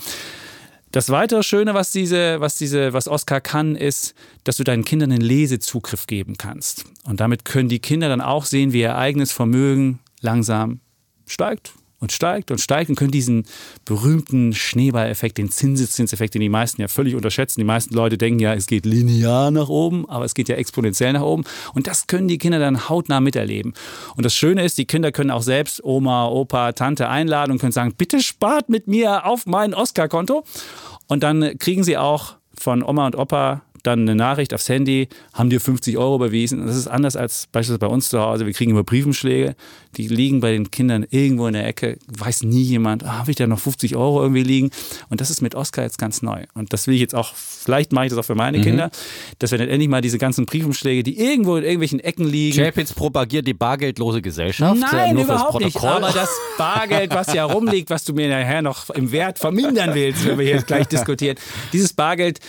Das weitere Schöne, was diese, was diese, was Oscar kann, ist, dass du deinen Kindern einen Lesezugriff geben kannst. Und damit können die Kinder dann auch sehen, wie ihr eigenes Vermögen langsam steigt und steigt und steigt und können diesen berühmten Schneeballeffekt, den Zinseszinseffekt, den die meisten ja völlig unterschätzen. Die meisten Leute denken ja, es geht linear nach oben, aber es geht ja exponentiell nach oben. Und das können die Kinder dann hautnah miterleben. Und das Schöne ist, die Kinder können auch selbst Oma, Opa, Tante einladen und können sagen, bitte spart mit mir auf mein Oscar-Konto. Und dann kriegen sie auch von Oma und Opa dann eine Nachricht aufs Handy, haben dir 50 Euro überwiesen. Das ist anders als beispielsweise bei uns zu Hause. Wir kriegen immer Briefumschläge, die liegen bei den Kindern irgendwo in der Ecke. Weiß nie jemand, ah, habe ich da noch 50 Euro irgendwie liegen? Und das ist mit Oscar jetzt ganz neu. Und das will ich jetzt auch, vielleicht mache ich das auch für meine Kinder, dass wir dann endlich mal diese ganzen Briefumschläge, die irgendwo in irgendwelchen Ecken liegen, Chapitz propagiert die bargeldlose Gesellschaft. äh, Nein, nur überhaupt nicht. Aber das Bargeld, was ja rumliegt, was du mir nachher noch im Wert vermindern willst, wenn wir hier gleich diskutieren, dieses Bargeld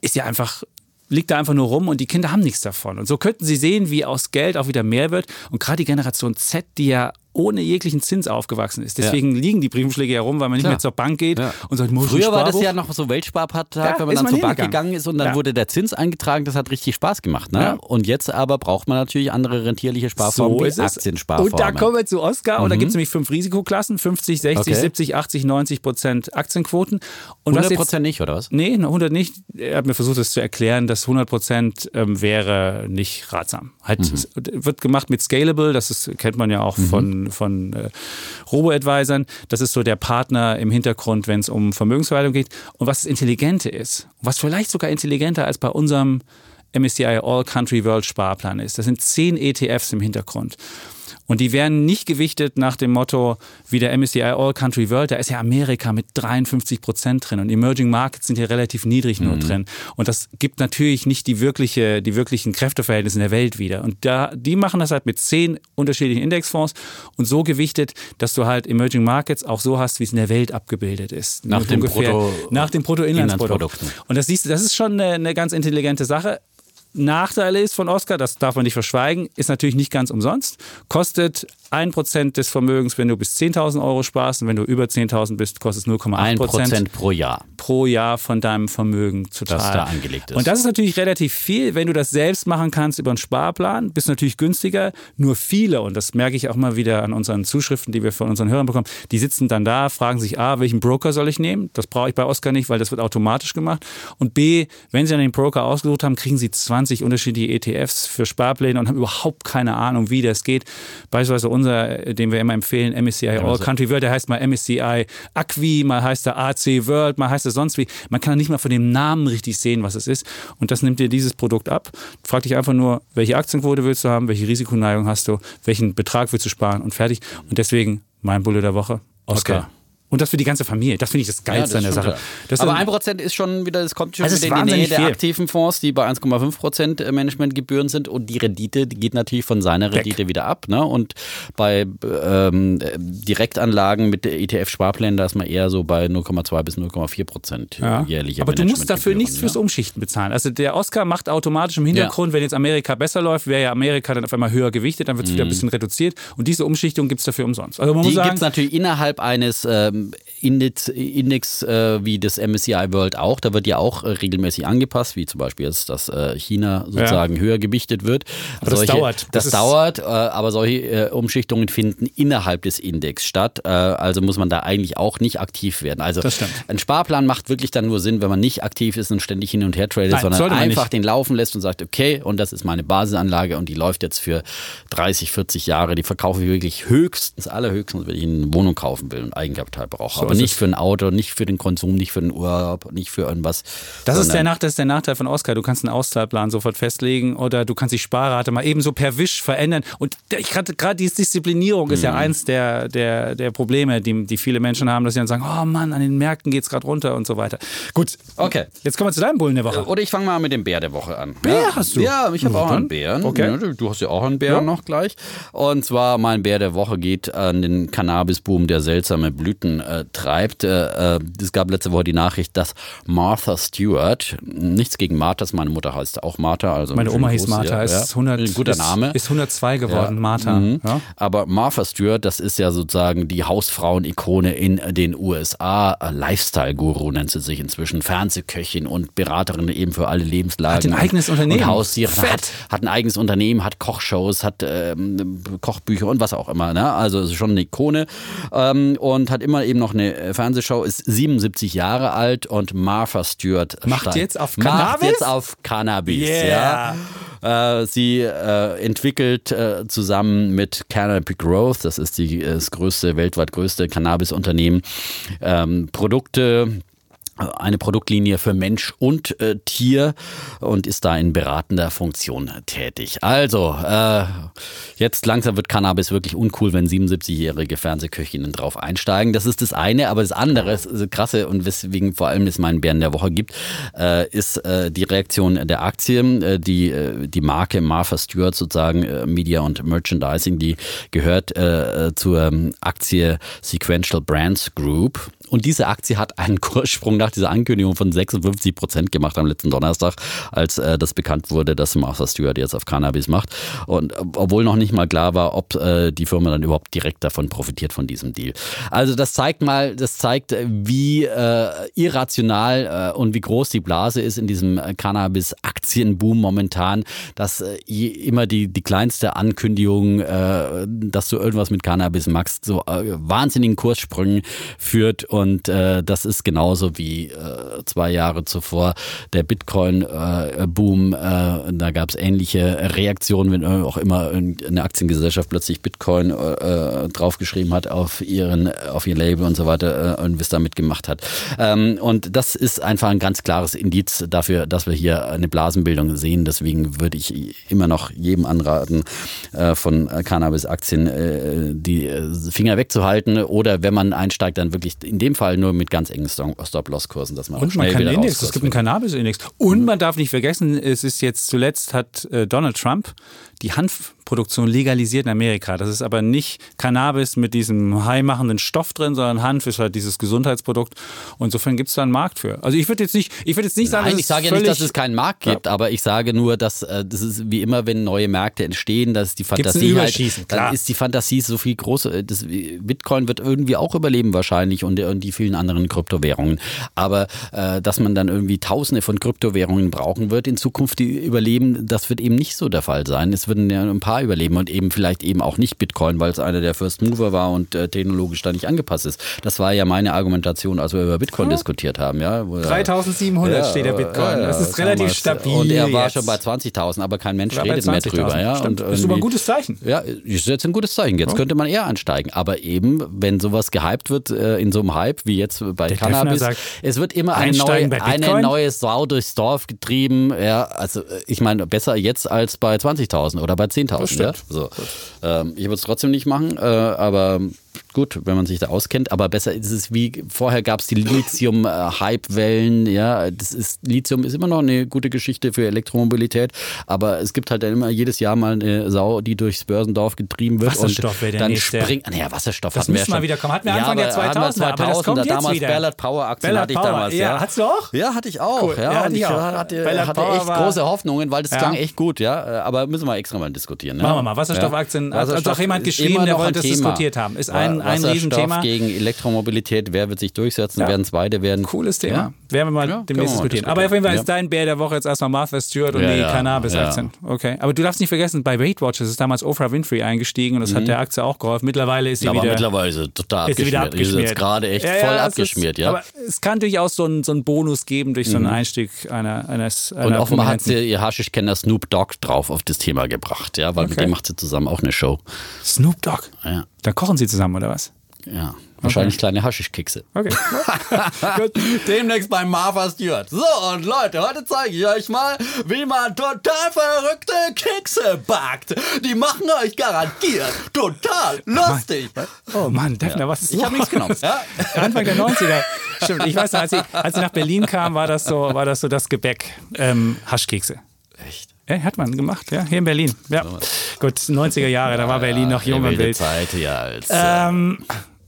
ist ja einfach liegt da einfach nur rum und die Kinder haben nichts davon. Und so könnten sie sehen, wie aus Geld auch wieder mehr wird. Und gerade die Generation Z, die ja ohne jeglichen Zins aufgewachsen ist. Deswegen liegen die Briefumschläge ja rum, weil man nicht Ja. mehr zur Bank geht Ja. und sagt, muss Früher war das ja noch so Weltspartag, Ja, wenn man dann man zur Bank gegangen ist und dann Ja. wurde der Zins eingetragen. Das hat richtig Spaß gemacht. Ne? Ja. Und jetzt aber braucht man natürlich andere rentierliche Sparformen, So wie. Aktiensparformen. Und da kommen wir zu Oscar. Und da gibt es nämlich fünf Risikoklassen: 50, 60, Okay. 70, 80, 90 Prozent Aktienquoten. Und was 100 jetzt Prozent nicht, oder was? Nee, 100 nicht. Er hat mir versucht, das zu erklären, dass 100 Prozent ähm, wäre nicht ratsam. Halt, Mhm. wird gemacht mit Scalable, das ist, kennt man ja auch von, von äh, Robo-Advisern. Das ist so der Partner im Hintergrund, wenn es um Vermögensverwaltung geht. Und was das Intelligente ist, was vielleicht sogar intelligenter als bei unserem MSCI All Country World Sparplan ist, das sind zehn ETFs im Hintergrund. Und die werden nicht gewichtet nach dem Motto wie der MSCI All Country World. Da ist ja Amerika mit 53 Prozent drin und Emerging Markets sind hier relativ niedrig nur drin. Und das gibt natürlich nicht die, wirkliche, die wirklichen Kräfteverhältnisse in der Welt wieder. Und da, die machen das halt mit zehn unterschiedlichen Indexfonds und so gewichtet, dass du halt Emerging Markets auch so hast, wie es in der Welt abgebildet ist. Nach dem Brutto- nach dem Bruttoinlandsprodukt. Und das siehst du, das ist schon eine, eine ganz intelligente Sache. Nachteil ist von Oscar, das darf man nicht verschweigen, ist natürlich nicht ganz umsonst. Kostet 1% des Vermögens, wenn du bis 10.000 Euro sparst und wenn du über 10.000 bist, kostet es 0,8% 1 Prozent pro Jahr. pro Jahr von deinem Vermögen zu Das da angelegt ist. Und das ist natürlich relativ viel. Wenn du das selbst machen kannst über einen Sparplan, bist du natürlich günstiger. Nur viele, und das merke ich auch mal wieder an unseren Zuschriften, die wir von unseren Hörern bekommen, die sitzen dann da, fragen sich, A, welchen Broker soll ich nehmen? Das brauche ich bei Oscar nicht, weil das wird automatisch gemacht. Und B, wenn sie dann den Broker ausgesucht haben, kriegen sie 20 unterschiedliche ETFs für Sparpläne und haben überhaupt keine Ahnung, wie das geht. Beispielsweise unser, äh, den wir immer empfehlen, MSCI All Country World, der heißt mal MSCI Acqui, mal heißt er AC World, mal heißt er sonst wie. Man kann nicht mal von dem Namen richtig sehen, was es ist. Und das nimmt dir dieses Produkt ab. Frag dich einfach nur, welche Aktienquote willst du haben, welche Risikoneigung hast du, welchen Betrag willst du sparen und fertig. Und deswegen mein Bulle der Woche, Oscar. Okay. Und das für die ganze Familie. Das finde ich das Geilste Ja, an der das ist schon Sache. Das aber sind- ein Prozent ist schon wieder, das kommt schon Also wieder in die Nähe der viel. aktiven Fonds, die bei 1,5 Prozent Managementgebühren sind und die Rendite die geht natürlich von seiner Weg. Rendite wieder ab. Ne? Und bei ähm, Direktanlagen mit ETF-Sparplänen, da ist man eher so bei 0,2 bis 0,4 Prozent Ja. jährliche Aber du musst dafür nichts fürs ja. Umschichten bezahlen. Also der Oscar macht automatisch im Hintergrund, wenn jetzt Amerika besser läuft, wäre ja Amerika dann auf einmal höher gewichtet, dann wird es wieder ein bisschen reduziert. Und diese Umschichtung gibt es dafür umsonst. Also man Mhm. Die gibt es natürlich innerhalb eines ähm, Index, Index äh, wie das MSCI World auch. Da wird ja auch äh, regelmäßig angepasst, wie zum Beispiel jetzt, dass äh, China sozusagen höher gewichtet wird. Aber das dauert. Das, Das dauert, äh, aber solche äh, Umschichtungen finden innerhalb des Index statt. Äh, also muss man da eigentlich auch nicht aktiv werden. Also ein Sparplan macht wirklich dann nur Sinn, wenn man nicht aktiv ist und ständig hin und her tradet, Nein, sondern einfach nicht. den laufen lässt und sagt, okay, und das ist meine Basisanlage und die läuft jetzt für 30, 40 Jahre. Die verkaufe ich wirklich höchstens, allerhöchstens, wenn ich eine Wohnung kaufen will und Eigenkapital brauche. Aber ist nicht für ein Auto, nicht für den Konsum, nicht für den Urlaub, nicht für irgendwas. Das ist, der Nach das ist der Nachteil von Oscar. Du kannst einen Auszahlplan sofort festlegen oder du kannst die Sparrate mal eben so per Wisch verändern. Und ich gerade gerade diese Disziplinierung ist ja Mhm. eins der, der, der Probleme, die, die viele Menschen haben, dass sie dann sagen, oh Mann, an den Märkten geht es gerade runter und so weiter. Gut, Okay. jetzt kommen wir zu deinem Bullen der Woche. Oder ich fange mal mit dem Bär der Woche an. Bär ja. hast du? Ja, ich habe auch einen Bären. Okay. Ja, du- du hast ja auch einen Bären Ja. noch gleich. Und zwar mein Bär der Woche geht an den Cannabisboom, der seltsame Blüten äh, treibt. Äh, äh, es gab letzte Woche die Nachricht, dass Martha Stewart, nichts gegen Marthas, meine Mutter heißt auch Martha. Also Meine Oma hieß Martha, ja, ist, ja. 100, Ein guter ist, Name. ist 102 geworden, Martha. Mhm. Ja. Aber Martha Stewart, das ist ja sozusagen die Hausfrauen-Ikone in den USA. Äh, Lifestyle-Guru nennt sie sich inzwischen. Fernsehköchin und Beraterin eben für alle Lebenslagen. Hat ein eigenes Unternehmen. Haustiere. Hat, hat ein eigenes Unternehmen, hat Kochshows, hat ähm, Kochbücher und was auch immer. Ne? Also ist schon eine Ikone. Ähm, und hat immer eben noch eine äh, Fernsehshow, ist 77 Jahre alt und Martha Stewart Macht steigt- jetzt auf Macht Cannabis? jetzt auf Cannabis. Yeah. Ja. Äh, sie äh, entwickelt äh, zusammen mit Canopy Growth, das ist die, das größte, weltweit größte Cannabis-Unternehmen, ähm, Produkte, eine Produktlinie für Mensch und äh, Tier und ist da in beratender Funktion tätig. Also, äh, jetzt langsam wird Cannabis wirklich uncool, wenn 77-jährige Fernsehköchinnen drauf einsteigen. Das ist das eine, aber das andere, das krasse und weswegen vor allem es meinen Bären der Woche gibt, äh, ist äh, die Reaktion der Aktien. Äh, die, äh, die Marke Martha Stewart sozusagen, Media und Merchandising, die gehört zur Aktie Sequential Brands Group. Und diese Aktie hat einen Kurssprung nach dieser Ankündigung von 56 Prozent gemacht am letzten Donnerstag, als äh, das bekannt wurde, dass Martha Stewart jetzt auf Cannabis macht. Und obwohl noch nicht mal klar war, ob äh, die Firma dann überhaupt direkt davon profitiert von diesem Deal. Also das zeigt mal, das zeigt, äh, wie äh, irrational äh, und wie groß die Blase ist in diesem äh, Cannabis-Aktienboom momentan, dass je, immer die, die kleinste Ankündigung, dass du irgendwas mit Cannabis machst, so wahnsinnigen Kurssprüngen führt. Und äh, das ist genauso wie äh, zwei Jahre zuvor der Bitcoin-Boom. Äh, da gab es ähnliche Reaktionen, wenn auch immer eine Aktiengesellschaft plötzlich Bitcoin äh, draufgeschrieben hat auf ihren, auf ihr Label und so weiter äh, und was damit gemacht hat. Ähm, und das ist einfach ein ganz klares Indiz dafür, dass wir hier eine Blasenbildung sehen. Deswegen würde ich immer noch jedem anraten, äh, von Cannabis-Aktien äh, die äh, Finger wegzuhalten oder wenn man einsteigt, dann wirklich in dem Fall nur mit ganz engen Stop-Loss-Kursen, dass man auch Und man schnell kann wieder Index, es gibt einen Cannabis-Index. Und man darf nicht vergessen, es ist jetzt zuletzt hat äh, Donald Trump die Hanfproduktion legalisiert in Amerika. Das ist aber nicht Cannabis mit diesem high-machenden Stoff drin, sondern Hanf ist halt dieses Gesundheitsprodukt. Und insofern gibt es da einen Markt für. Also ich würde jetzt nicht, ich würde jetzt nicht sagen, Nein, dass ich sage ja nicht, dass es keinen Markt gibt, aber ich sage nur, dass äh, das ist wie immer, wenn neue Märkte entstehen, dass die Fantasie halt, dann ist die Fantasie so viel groß. äh, Das Bitcoin wird irgendwie auch überleben wahrscheinlich und, und die vielen anderen Kryptowährungen. Aber äh, dass man dann irgendwie Tausende von Kryptowährungen brauchen wird in Zukunft, die überleben, das wird eben nicht so der Fall sein. Es würden ja ein paar überleben und eben vielleicht eben auch nicht Bitcoin, weil es einer der First Mover war und äh, technologisch da nicht angepasst ist. Das war ja meine Argumentation, als wir über Bitcoin diskutiert haben. Ja, wo- 3700 steht der Bitcoin. das ist relativ stabil. Und er war jetzt. schon bei 20.000, aber kein Mensch redet mehr 20.000, drüber. Ja? stimmt. Und ist aber ein irgendwie- gutes Zeichen. Ja, ist jetzt ein gutes Zeichen. Jetzt könnte man eher ansteigen. Aber eben, wenn sowas gehypt wird, äh, in so einem Hype wie jetzt bei Der Cannabis, sagt, es wird immer eine neue, eine neue Sau durchs Dorf getrieben. Ja, also äh, ich meine, besser jetzt als bei 20.000 oder bei 10.000. Ja? So. Ähm, ich würde es trotzdem nicht machen, äh, aber gut, wenn man sich da auskennt, aber besser ist es wie vorher gab es die Lithium-Hype-Wellen, ja, das ist Lithium ist immer noch eine gute Geschichte für Elektromobilität, aber es gibt halt dann immer jedes Jahr mal eine Sau, die durchs Börsendorf getrieben wird Wasserstoff wäre der dann nächste. springt, naja, Wasserstoff Das hatten wir ja mal schon. wieder kommen. Hatten wir ja, Anfang der hatten wir 2000er, aber das kommt 2000er, jetzt damals wieder. Ballard Power Aktien Ballard hatte ich Power, damals, ja. ja. Hattest du auch? Ja, hatte ich auch, Cool. ja, Ja, hatte ich auch. hatte, Ballard hatte Power echt große Hoffnungen, weil das Ja. klang echt gut, ja, aber müssen wir extra mal diskutieren. Ne? Machen wir mal. Wasserstoffaktien, hat uns Wasserstoff auch jemand geschrieben, der wollte das diskutiert haben. Ist ein- ein Riesenthema. gegen Elektromobilität, wer wird sich durchsetzen, Ja. werden es beide, werden Cooles Thema. Ja. Werden wir mal Ja, demnächst diskutieren. Aber auf jeden Fall Ja. ist dein Bär der Woche jetzt erstmal Martha Stewart und Ja, die ja. Cannabis-Aktien. Okay. Aber du darfst nicht vergessen, bei Weight Watchers ist damals Oprah Winfrey eingestiegen und das hat der Aktie auch geholfen. Mittlerweile ist sie Mhm. aber wieder. mittlerweile ist sie total ist sie wieder abgeschmiert. Die ist abgeschmiert. jetzt gerade echt Ja, ja, voll es abgeschmiert, ist, ja. Aber es kann durchaus so einen, so Bonus geben durch so einen Einstieg einer, eines. Und einer offenbar hat sie ihr Haschisch-Kenner Snoop Dogg drauf auf das Thema gebracht, ja, weil mit Okay. dem macht sie zusammen auch eine Show. Snoop Dogg. Ja, Da kochen sie zusammen, oder was? ja. Wahrscheinlich kleine Haschischkekse. Okay. Demnächst beim Martha Stewart. So, und Leute, heute zeige ich euch mal, wie man total verrückte Kekse backt. Die machen euch garantiert total lustig. Oh Mann, Defner, was ist Ich habe nichts genommen. Ja. Anfang der 90er. Stimmt, ich weiß noch, als ich, als ich nach Berlin kam, war das so, war das, so das Gebäck. Ähm, Haschkekse. Echt? Ja, hat man gemacht, ja, hier in Berlin. Ja. Gut, 90er Jahre, da war Berlin noch jung und wild. Zeit, ja. Als, Ähm,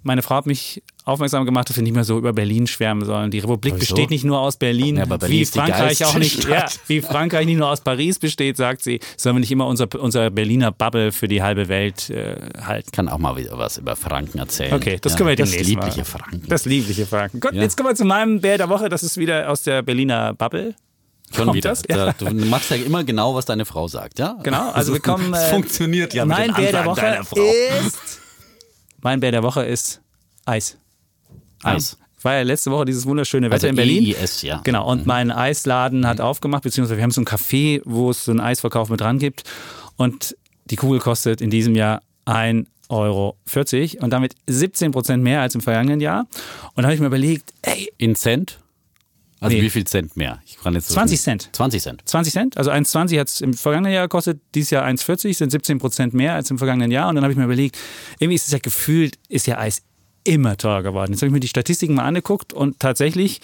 meine Frau hat mich aufmerksam gemacht, dass wir nicht mehr so über Berlin schwärmen sollen. Die Republik Wieso? besteht nicht nur aus Berlin, Ja, aber Berlin wie Frankreich auch nicht, ja, wie Frankreich nicht nur aus Paris besteht, sagt sie, sollen wir nicht immer unser, unser Berliner Bubble für die halbe Welt äh, halten. kann auch mal wieder was über Franken erzählen. Okay, das ja, können wir Das demnächst liebliche mal. Franken. Das liebliche Franken. Gut, Ja. jetzt kommen wir zu meinem Bär der Woche. Das ist wieder aus der Berliner Bubble. Schon Kommt wieder. das? Ja. Du machst ja immer genau, was deine Frau sagt, ja? Genau, also wir kommen. Es äh, funktioniert ja mit Mein den Bär der Woche ist. Mein Bär der Woche ist Eis. Eis. War ja letzte Woche dieses wunderschöne Wetter Also in Berlin. EIS, ja. Genau, und mein Eisladen hat aufgemacht, beziehungsweise wir haben so ein Café, wo es so einen Eisverkauf mit dran gibt. Und die Kugel kostet in diesem Jahr 1,40 Euro und damit 17 Prozent mehr als im vergangenen Jahr. Und da habe ich mir überlegt, ey, In Cent? Also Nee. wie viel Cent mehr? Ich kann jetzt so 20 Cent. 20 Cent. 20 Cent. Also 1,20 hat es im vergangenen Jahr gekostet, dieses Jahr 1,40, sind 17 Prozent mehr als im vergangenen Jahr. Und dann habe ich mir überlegt, irgendwie ist es ja gefühlt, ist ja Eis immer teurer geworden. Jetzt habe ich mir die Statistiken mal angeguckt und tatsächlich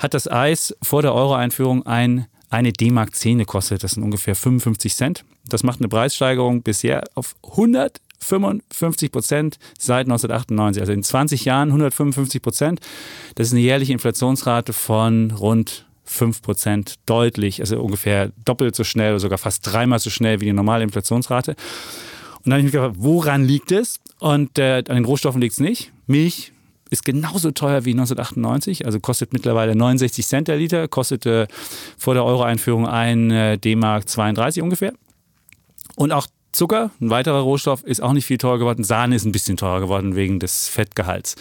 hat das Eis vor der Euro-Einführung ein, eine D-Mark 10 gekostet. Das sind ungefähr 55 Cent. Das macht eine Preissteigerung bisher auf 155 Prozent seit 1998. Also in 20 Jahren 155 Prozent. Das ist eine jährliche Inflationsrate von rund 5 Prozent deutlich, also ungefähr doppelt so schnell oder sogar fast dreimal so schnell wie die normale Inflationsrate. Und dann habe ich mich gefragt, woran liegt es? Und äh, an den Rohstoffen liegt es nicht. Milch ist genauso teuer wie 1998, also kostet mittlerweile 69 Cent der Liter, kostete vor der Euro-Einführung ein äh, D-Mark 32 ungefähr. Und auch Zucker, ein weiterer Rohstoff, ist auch nicht viel teurer geworden. Sahne ist ein bisschen teurer geworden wegen des Fettgehalts.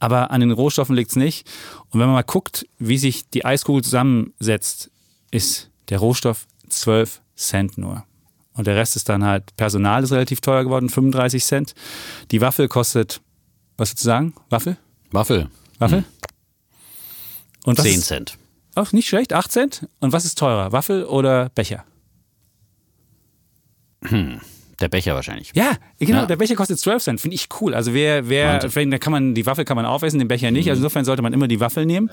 Aber an den Rohstoffen liegt es nicht. Und wenn man mal guckt, wie sich die Eiskugel zusammensetzt, ist der Rohstoff 12 Cent nur. Und der Rest ist dann halt, Personal ist relativ teuer geworden, 35 Cent. Die Waffel kostet, was würdest du sagen? Waffel? Waffel. Waffel? Und was 10 ist, Cent. Auch nicht schlecht, 8 Cent. Und was ist teurer, Waffel oder Becher? Der Becher wahrscheinlich. Ja, genau. Ja. Der Becher kostet 12 Cent. Finde ich cool. Also wer, wer, vielleicht da kann man die Waffel kann man aufessen, den Becher nicht. Also insofern sollte man immer die Waffel nehmen.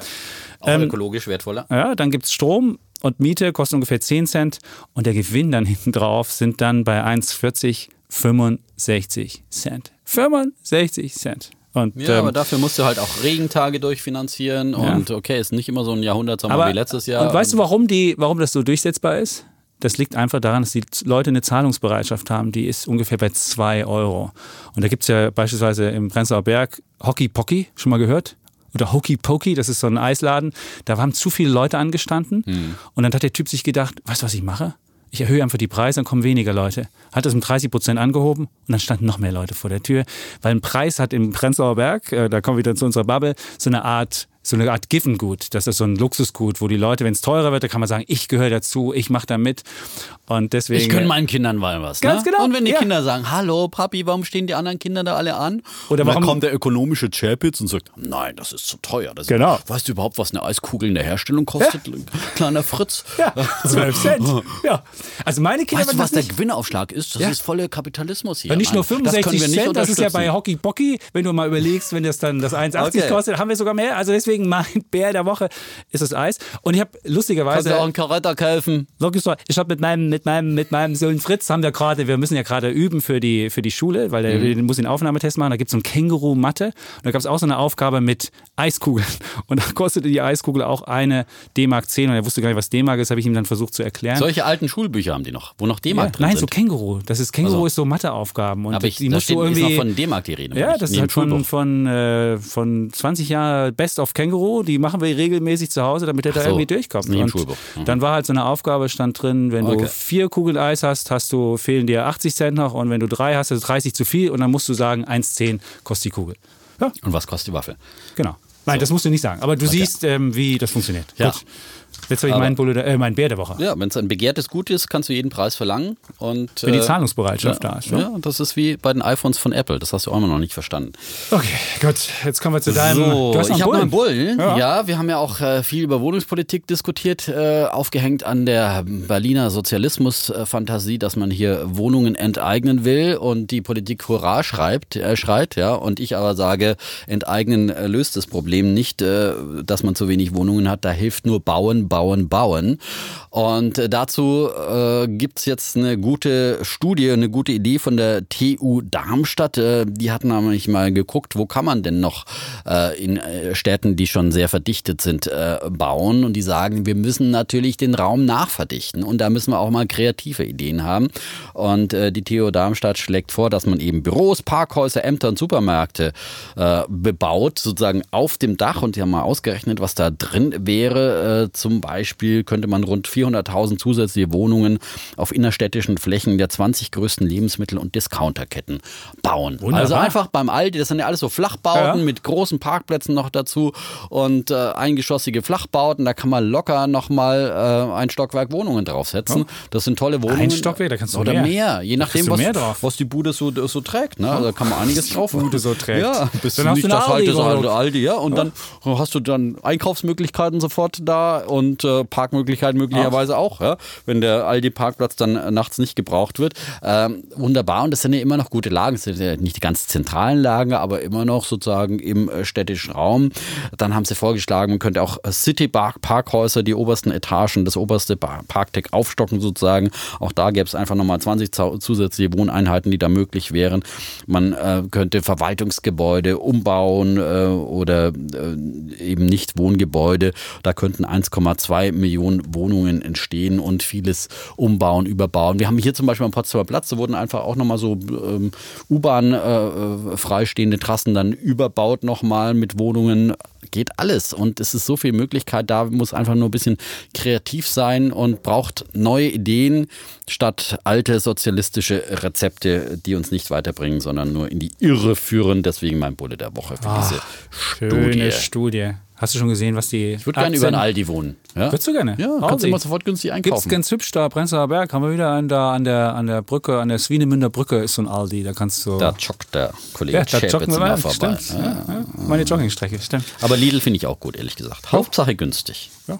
Auch Ähm, ökologisch wertvoller. Ja, dann gibt's Strom und Miete, kostet ungefähr 10 Cent. Und der Gewinn dann hinten drauf sind dann bei 1,40 65 Cent. 65 Cent. Und, Ja, ähm, aber dafür musst du halt auch Regentage durchfinanzieren und okay, ist nicht immer so ein Jahrhundertsommer aber, wie letztes Jahr. Und weißt du, warum, die, warum das so durchsetzbar ist? Das liegt einfach daran, dass die Leute eine Zahlungsbereitschaft haben, die ist ungefähr bei 2 Euro. Und da gibt's ja beispielsweise im Prenzlauer Berg Hockey Pocky, schon mal gehört? Oder Hokey Pokey, das ist so ein Eisladen. Da haben zu viele Leute angestanden. Hm. Und dann hat der Typ sich gedacht, weißt du, was ich mache? Ich erhöhe einfach die Preise, dann kommen weniger Leute. Hat das um 30 Prozent angehoben und dann standen noch mehr Leute vor der Tür. Weil ein Preis hat im Prenzlauer Berg, äh, da kommen wir wieder zu unserer Bubble, so eine Art so eine Art Givengut. Das ist so ein Luxusgut, wo die Leute, wenn es teurer wird, da kann man sagen, ich gehöre dazu, ich mache da mit. Und deswegen. Ich gönne meinen Kindern mal was. Ganz ne? genau, Und wenn die ja. Kinder sagen, hallo Papi, warum stehen die anderen Kinder da alle an? Oder warum- kommt der ökonomische Chapitz und sagt, nein, das ist zu teuer. Das Genau. Weißt du überhaupt, was eine Eiskugel in der Herstellung kostet? Kleiner Fritz. Ja, 12 Cent. Ja. Also meine Kinder Weißt du, was das der. Gewinnaufschlag ist? Das Ja. ist voller Kapitalismus hier. Ja, nicht nur Mann. Das können 65 wir nicht Cent, das ist ja bei. Hockey Bocky, wenn du mal überlegst, wenn das dann das 1,80 Okay. kostet, haben wir sogar mehr. Also deswegen mein Bär der Woche ist das Eis. Und ich habe Kannst lustigerweise du auch einen Charakter kaufen? So. ich habe mit meinem, mit, meinem, mit meinem Sohn Fritz, haben wir gerade, wir müssen ja gerade üben für die, für die Schule, weil der, der muss den Aufnahmetest machen. Da gibt es so ein Känguru-Matte. Und da gab es auch so eine Aufgabe mit Eiskugeln. Und da kostete die Eiskugel auch eine D-Mark 10. Und er wusste gar nicht, was D-Mark ist, habe ich ihm dann versucht zu erklären. Solche alten Schulbücher haben die noch, wo noch ja, D-Mark drin nein, so sind. Känguru. Das ist Känguru Also. ist so Matheaufgaben. Und Aber ich, die musst steht, du ist irgendwie. noch von D-Mark die Rede. Ja, das ist halt von, von, äh, von 20 Jahren Best of Känguru. Die machen wir regelmäßig zu Hause, damit er da so, irgendwie durchkommt. Mhm. Dann war halt so eine Aufgabe, stand drin, wenn du Okay. vier Kugeln Eis hast, hast du, fehlen dir 80 Cent noch. Und wenn du drei hast, ist 30 zu viel. Und dann musst du sagen, 1,10 kostet die Kugel. Ja, Und was kostet die Waffe? genau. Nein, das musst du nicht sagen. Aber du siehst, ähm, wie das funktioniert. Ja. Gut. Jetzt habe ich meinen, Bulle, äh, meinen Bär der Woche. Ja, wenn es ein begehrtes Gut ist, kannst du jeden Preis verlangen. Und, Wenn die äh, Zahlungsbereitschaft ja, da ist. ne? Ja, das ist wie bei den iPhones von Apple. Das hast du auch immer noch nicht verstanden. Okay, gut. Jetzt kommen wir zu deinem. So, du hast noch ich habe einen Bullen. Ja. Ja. wir haben ja auch äh, viel über Wohnungspolitik diskutiert, äh, aufgehängt an der Berliner Sozialismus-Fantasie, dass man hier Wohnungen enteignen will und die Politik Hurra schreibt, äh, schreit, ja. Und ich aber sage, enteignen äh, löst das Problem nicht, äh, dass man zu wenig Wohnungen hat. Da hilft nur bauen, bauen, bauen. Und äh, dazu äh, gibt's jetzt eine gute Studie, eine gute Idee von der TU Darmstadt. Äh, die hatten nämlich mal geguckt, wo kann man denn noch äh, in äh, Städten, die schon sehr verdichtet sind, äh, bauen. Und die sagen, wir müssen natürlich den Raum nachverdichten. Und da müssen wir auch mal kreative Ideen haben. Und die TU Darmstadt schlägt vor, dass man eben Büros, Parkhäuser, Ämter und Supermärkte bebaut, sozusagen auf dem Dach. Und die haben mal ausgerechnet, was da drin wäre. Zum Beispiel könnte man rund 400.000 zusätzliche Wohnungen auf innerstädtischen Flächen der 20 größten Lebensmittel- und Discounterketten bauen. Wunderbar. Also einfach beim Aldi, das sind ja alles so Flachbauten Ja. mit großen Parkplätzen noch dazu und äh, eingeschossige Flachbauten. Da kann man locker nochmal äh, ein Stockwerk Wohnungen draufsetzen. Das sind tolle Wohnungen. Ein Stockwerk, da kannst du Oder mehr. mehr, je nachdem, was, mehr was die Bude so, so trägt. Ne? Also da kann man einiges drauf Bude so trägt. Ja, bist Dann du nicht das alte, so Aldi, alte Aldi, ja. Und dann hast du dann Einkaufsmöglichkeiten sofort da und äh, Parkmöglichkeiten möglicherweise auch, ja. Wenn der Aldi-Parkplatz dann äh, nachts nicht gebraucht wird. Ähm, wunderbar. Und das sind ja immer noch gute Lagen. Das sind ja nicht die ganz zentralen Lagen, aber immer noch sozusagen im äh, städtischen Raum. Dann haben sie vorgeschlagen, man könnte auch äh, City-Parkhäuser, die obersten Etagen, das oberste Parkdeck aufstocken sozusagen. Auch da gäbe es einfach nochmal 20 zau- zusätzliche Wohneinheiten, die da möglich wären. Man äh, könnte Verwaltungsgebäude umbauen äh, oder äh, eben nicht Wohngebäude. Da könnten 1,2 Millionen Wohnungen entstehen und vieles umbauen, überbauen. Wir haben hier zum Beispiel am Potsdamer Platz, da wurden einfach auch nochmal so ähm, U-Bahn äh, äh, freistehende Trassen dann überbaut nochmal mit Wohnungen. Geht alles und es ist so viel Möglichkeit da, muss einfach nur ein bisschen kreativ sein und braucht neue Ideen statt alte sozialistische Rezepte, die uns nicht weiterbringen, sondern nur in die Irre führen. Deswegen mein Bulle der Woche für diese Schöne Studie. Studie. Hast du schon gesehen, was die. Ich würde gerne über einen Aldi wohnen. Ja? Würdest du gerne? Ja, kannst du Aldi. immer sofort günstig Gibt's einkaufen. ganz hübsch da, Prenzlauer Berg, haben wir wieder an der, an der, an der Brücke, an der Swinemünder Brücke ist so ein Aldi, da kannst du. Da joggt der Kollege ja, da joggen wir immer mal. vorbei. Stimmt. Ja, ja. Meine Joggingstrecke, stimmt. Aber Lidl finde ich auch gut, ehrlich gesagt. Hauptsache günstig. Ja.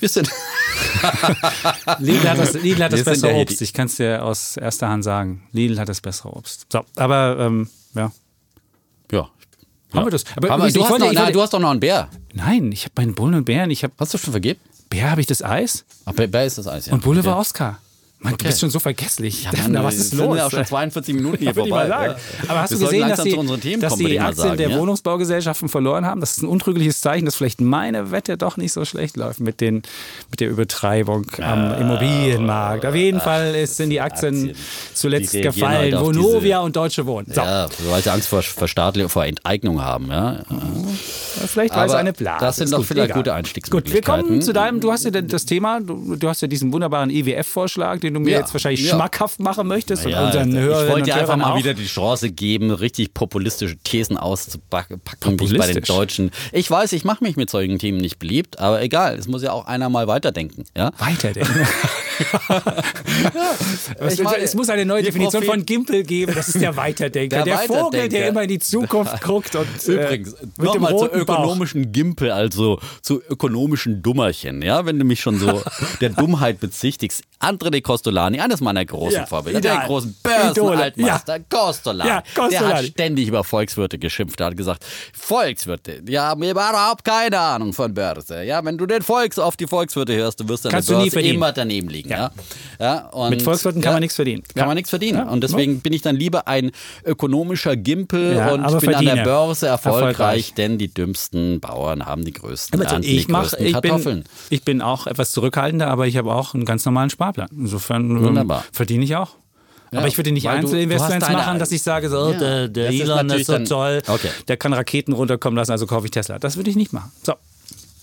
Wir sind Lidl hat das, Lidl hat das bessere Obst, ich kann es dir aus erster Hand sagen. Lidl hat das bessere Obst. So, aber, ähm, ja. Haben wir das? Aber Aber ich du, hast wollte- noch, ich nein, wollte- du hast doch noch einen Bär. Nein, ich habe meinen Bullen und Bären, ich habe. Hast du schon vergeben? Bär habe ich das Eis Ach, Bär Bär ist das Eis, ja. und Bulle war Okay. Oscar. Mann, du Okay. bist schon so vergesslich. Ja, Mann, was wir ist sind los? ja auch schon 42 Minuten hier vorbei. ja. Aber hast Wir du gesehen, dass die, Themen dass kommen, die Aktien sagen, der ja? Wohnungsbaugesellschaften verloren haben? Das ist ein untrügliches Zeichen, dass vielleicht meine Wette doch nicht so schlecht läuft mit, den, mit der Übertreibung am Immobilienmarkt. Auf jeden Fall ist, sind die Aktien, Aktien. zuletzt Die gefallen. halt Vonovia und Deutsche Wohnen. So. Ja, weil sie Angst vor, Staatlicher, vor Enteignung haben. Ja. Vielleicht war es eine Blase. Das sind Ist doch gut, vielleicht egal. gute Gut, wir Einstiegsmöglichkeiten. kommen zu deinem, du hast ja das Thema, du, du hast ja diesen wunderbaren IWF-Vorschlag, den du mir Ja, jetzt wahrscheinlich ja. schmackhaft machen möchtest und Ja, unseren ich Hörerinnen wollte dir und einfach Hörern mal auch. wieder die Chance geben, richtig populistische Thesen auszupacken, wie ich bei den? Deutschen. Ich weiß, ich mache mich mit solchen Themen nicht beliebt, aber egal, es muss ja auch einer mal weiterdenken. Ja? Weiterdenken. Ich meine, es muss eine neue Definition Profil- von Gimpel geben. Das ist der Weiterdenker. Der, Der Vogel, Weiterdenker. der immer in die Zukunft guckt und äh, Übrigens, mit dem zu roten Bauch. ökonomischen Gimpel, also zu ökonomischen Dummerchen. Ja, wenn du mich schon so der Dummheit bezichtigst. Andre de Costolani, eines meiner großen Ja, Vorbilder, Ideal. der großen. Börsenaltmeister Costolani. Ja, Der hat Costolani. ständig über Volkswirte geschimpft. Er hat gesagt, Volkswirte, die haben überhaupt keine Ahnung von Börse. Ja, wenn du den Volks auf die Volkswirte hörst, du wirst an Kannst der du nie Börse immer daneben liegen. Ja. Ja. und, Mit Volkswirten kann ja, man nichts verdienen. Kann Ja. man nichts verdienen. Ja. Und deswegen bin ich dann lieber ein ökonomischer Gimpel Ja, und bin an der. Börse erfolgreich, Erfolgreich. denn die dümmsten Bauern haben die größten Ernten, ich, die mach, größten ich, Kartoffeln. bin, ich bin auch etwas zurückhaltender, aber ich habe auch einen ganz normalen Sparplan. Insofern ähm, Wunderbar. verdiene ich auch. Ja, aber ich würde nicht Einzelinvestments machen, dass ich sage, so, Ja, der, der ist Elon ist natürlich so toll, Okay. der kann Raketen runterkommen lassen, also kaufe ich Tesla. Das würde ich nicht machen. So.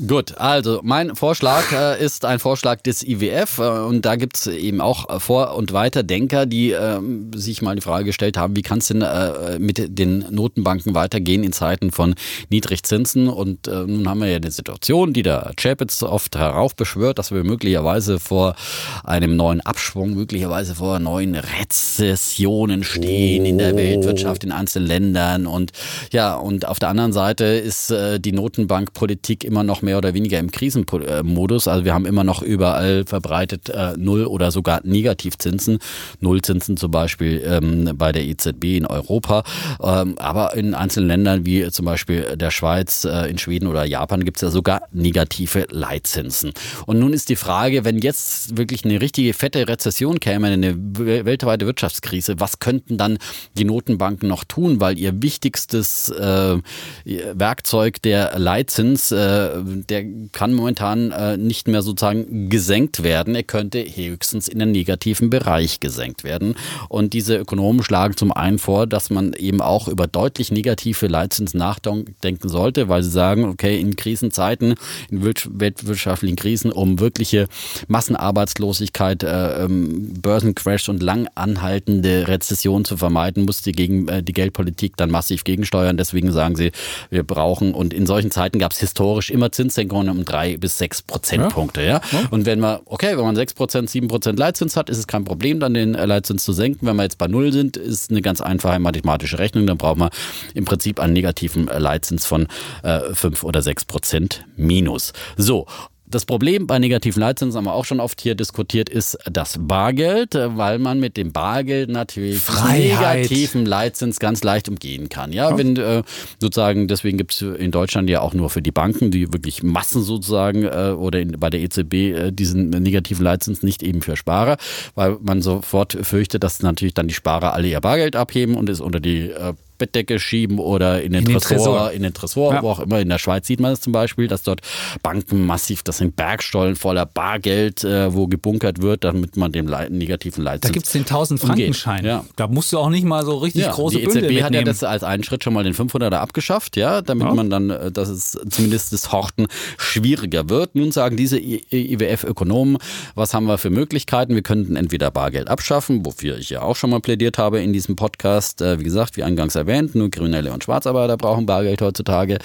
Gut, also mein Vorschlag äh, ist ein Vorschlag des IWF äh, und da gibt es eben auch äh, Vor- und Weiterdenker, die ähm, sich mal die Frage gestellt haben, wie kann es denn äh, mit den Notenbanken weitergehen in Zeiten von Niedrigzinsen? Und äh, nun haben wir ja die Situation, die der Chapitz oft heraufbeschwört, dass wir möglicherweise vor einem neuen Abschwung, möglicherweise vor neuen Rezessionen stehen in der Weltwirtschaft, in einzelnen Ländern. Und ja, und auf der anderen Seite ist äh, die Notenbankpolitik immer noch mehr oder weniger im Krisenmodus. Also wir haben immer noch überall verbreitet äh, Null- oder sogar Negativzinsen. Nullzinsen zum Beispiel ähm, bei der EZB in Europa. Ähm, aber in einzelnen Ländern wie zum Beispiel der Schweiz, äh, in Schweden oder Japan gibt es ja sogar negative Leitzinsen. Und nun ist die Frage, wenn jetzt wirklich eine richtige fette Rezession käme, eine wel- weltweite Wirtschaftskrise, was könnten dann die Notenbanken noch tun? Weil ihr wichtigstes äh, Werkzeug, der Leitzins, äh, der kann momentan äh, nicht mehr sozusagen gesenkt werden. Er könnte höchstens in den negativen Bereich gesenkt werden. Und diese Ökonomen schlagen zum einen vor, dass man eben auch über deutlich negative Leitzinsen nachdenken sollte, weil sie sagen, okay, in Krisenzeiten, in wirts- weltwirtschaftlichen Krisen, um wirkliche Massenarbeitslosigkeit, äh, ähm, Börsencrash und lang anhaltende Rezession zu vermeiden, muss die, gegen, äh, die Geldpolitik dann massiv gegensteuern. Deswegen sagen sie, wir brauchen, und in solchen Zeiten gab es historisch immer Zinssenkungen um drei bis sechs Prozentpunkte. Ja? Und wenn man, okay, wenn man sechs Prozent, sieben Prozent Leitzins hat, ist es kein Problem, dann den äh, Leitzins zu senken. Wenn wir jetzt bei Null sind, ist eine ganz einfache mathematische Rechnung. Dann braucht man im Prinzip einen negativen äh, Leitzins von äh, fünf oder sechs Prozent minus. So. Das Problem bei negativen Leitzinsen haben wir auch schon oft hier diskutiert, ist das Bargeld, weil man mit dem Bargeld natürlich Freiheit. negativen Leitzins ganz leicht umgehen kann. Ja, wenn äh, sozusagen, deswegen gibt es in Deutschland ja auch nur für die Banken, die wirklich Massen sozusagen äh, oder in, bei der EZB äh, diesen negativen Leitzins nicht eben für Sparer, weil man sofort fürchtet, dass natürlich dann die Sparer alle ihr Bargeld abheben und es unter die äh, Bettdecke schieben oder in den, In den Tresor, Tresor. in den Tresor, Ja. wo auch immer. In der Schweiz sieht man es zum Beispiel, dass dort Banken massiv, das sind Bergstollen voller Bargeld, äh, wo gebunkert wird, damit man dem Lei- negativen Da Leitzins gibt es den 1000-Frankenschein. Ja. Da musst du auch nicht mal so richtig ja, große die Bündel EZB hat ja das als einen Schritt schon mal den 500er abgeschafft, ja, damit man dann, äh, dass es zumindest das Horten schwieriger wird. Nun sagen diese IWF-Ökonomen, was haben wir für Möglichkeiten? Wir könnten entweder Bargeld abschaffen, wofür ich ja auch schon mal plädiert habe in diesem Podcast. Äh, wie gesagt, wie eingangs erwähnt, nur Kriminelle und Schwarzarbeiter brauchen Bargeld heutzutage.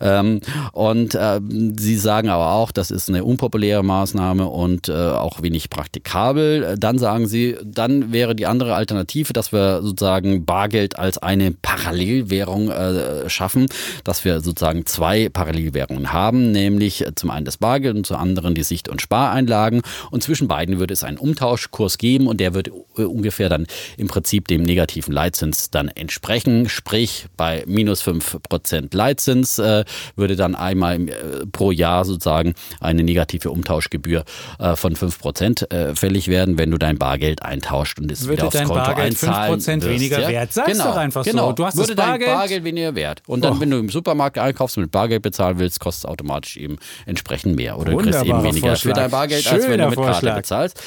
Ähm, und äh, sie sagen aber auch, das ist eine unpopuläre Maßnahme und äh, auch wenig praktikabel. Dann sagen sie, dann wäre die andere Alternative, dass wir sozusagen Bargeld als eine Parallelwährung äh, schaffen, dass wir sozusagen zwei Parallelwährungen haben, nämlich zum einen das Bargeld und zum anderen die Sicht- und Spareinlagen. Und zwischen beiden würde es einen Umtauschkurs geben und der wird äh, ungefähr dann im Prinzip dem negativen Leitzins dann entsprechen. Sprich, bei minus 5% Leitzins äh, würde dann einmal im, äh, pro Jahr sozusagen eine negative Umtauschgebühr äh, von 5% äh, fällig werden, wenn du dein Bargeld eintauscht und es Würde wieder aufs dein Konto Bargeld einzahlen 5% wirst, weniger ja? wert? Sag's genau, doch einfach so. genau. Du hast würde das dein Bargeld- Bargeld weniger wert. Und dann, Oh. wenn du im Supermarkt einkaufst und mit Bargeld bezahlen willst, kostet es automatisch eben entsprechend mehr. Oder du kriegst eben weniger für Vorschlag. dein Bargeld, als wenn du Schöner mit Karte Vorschlag. bezahlst.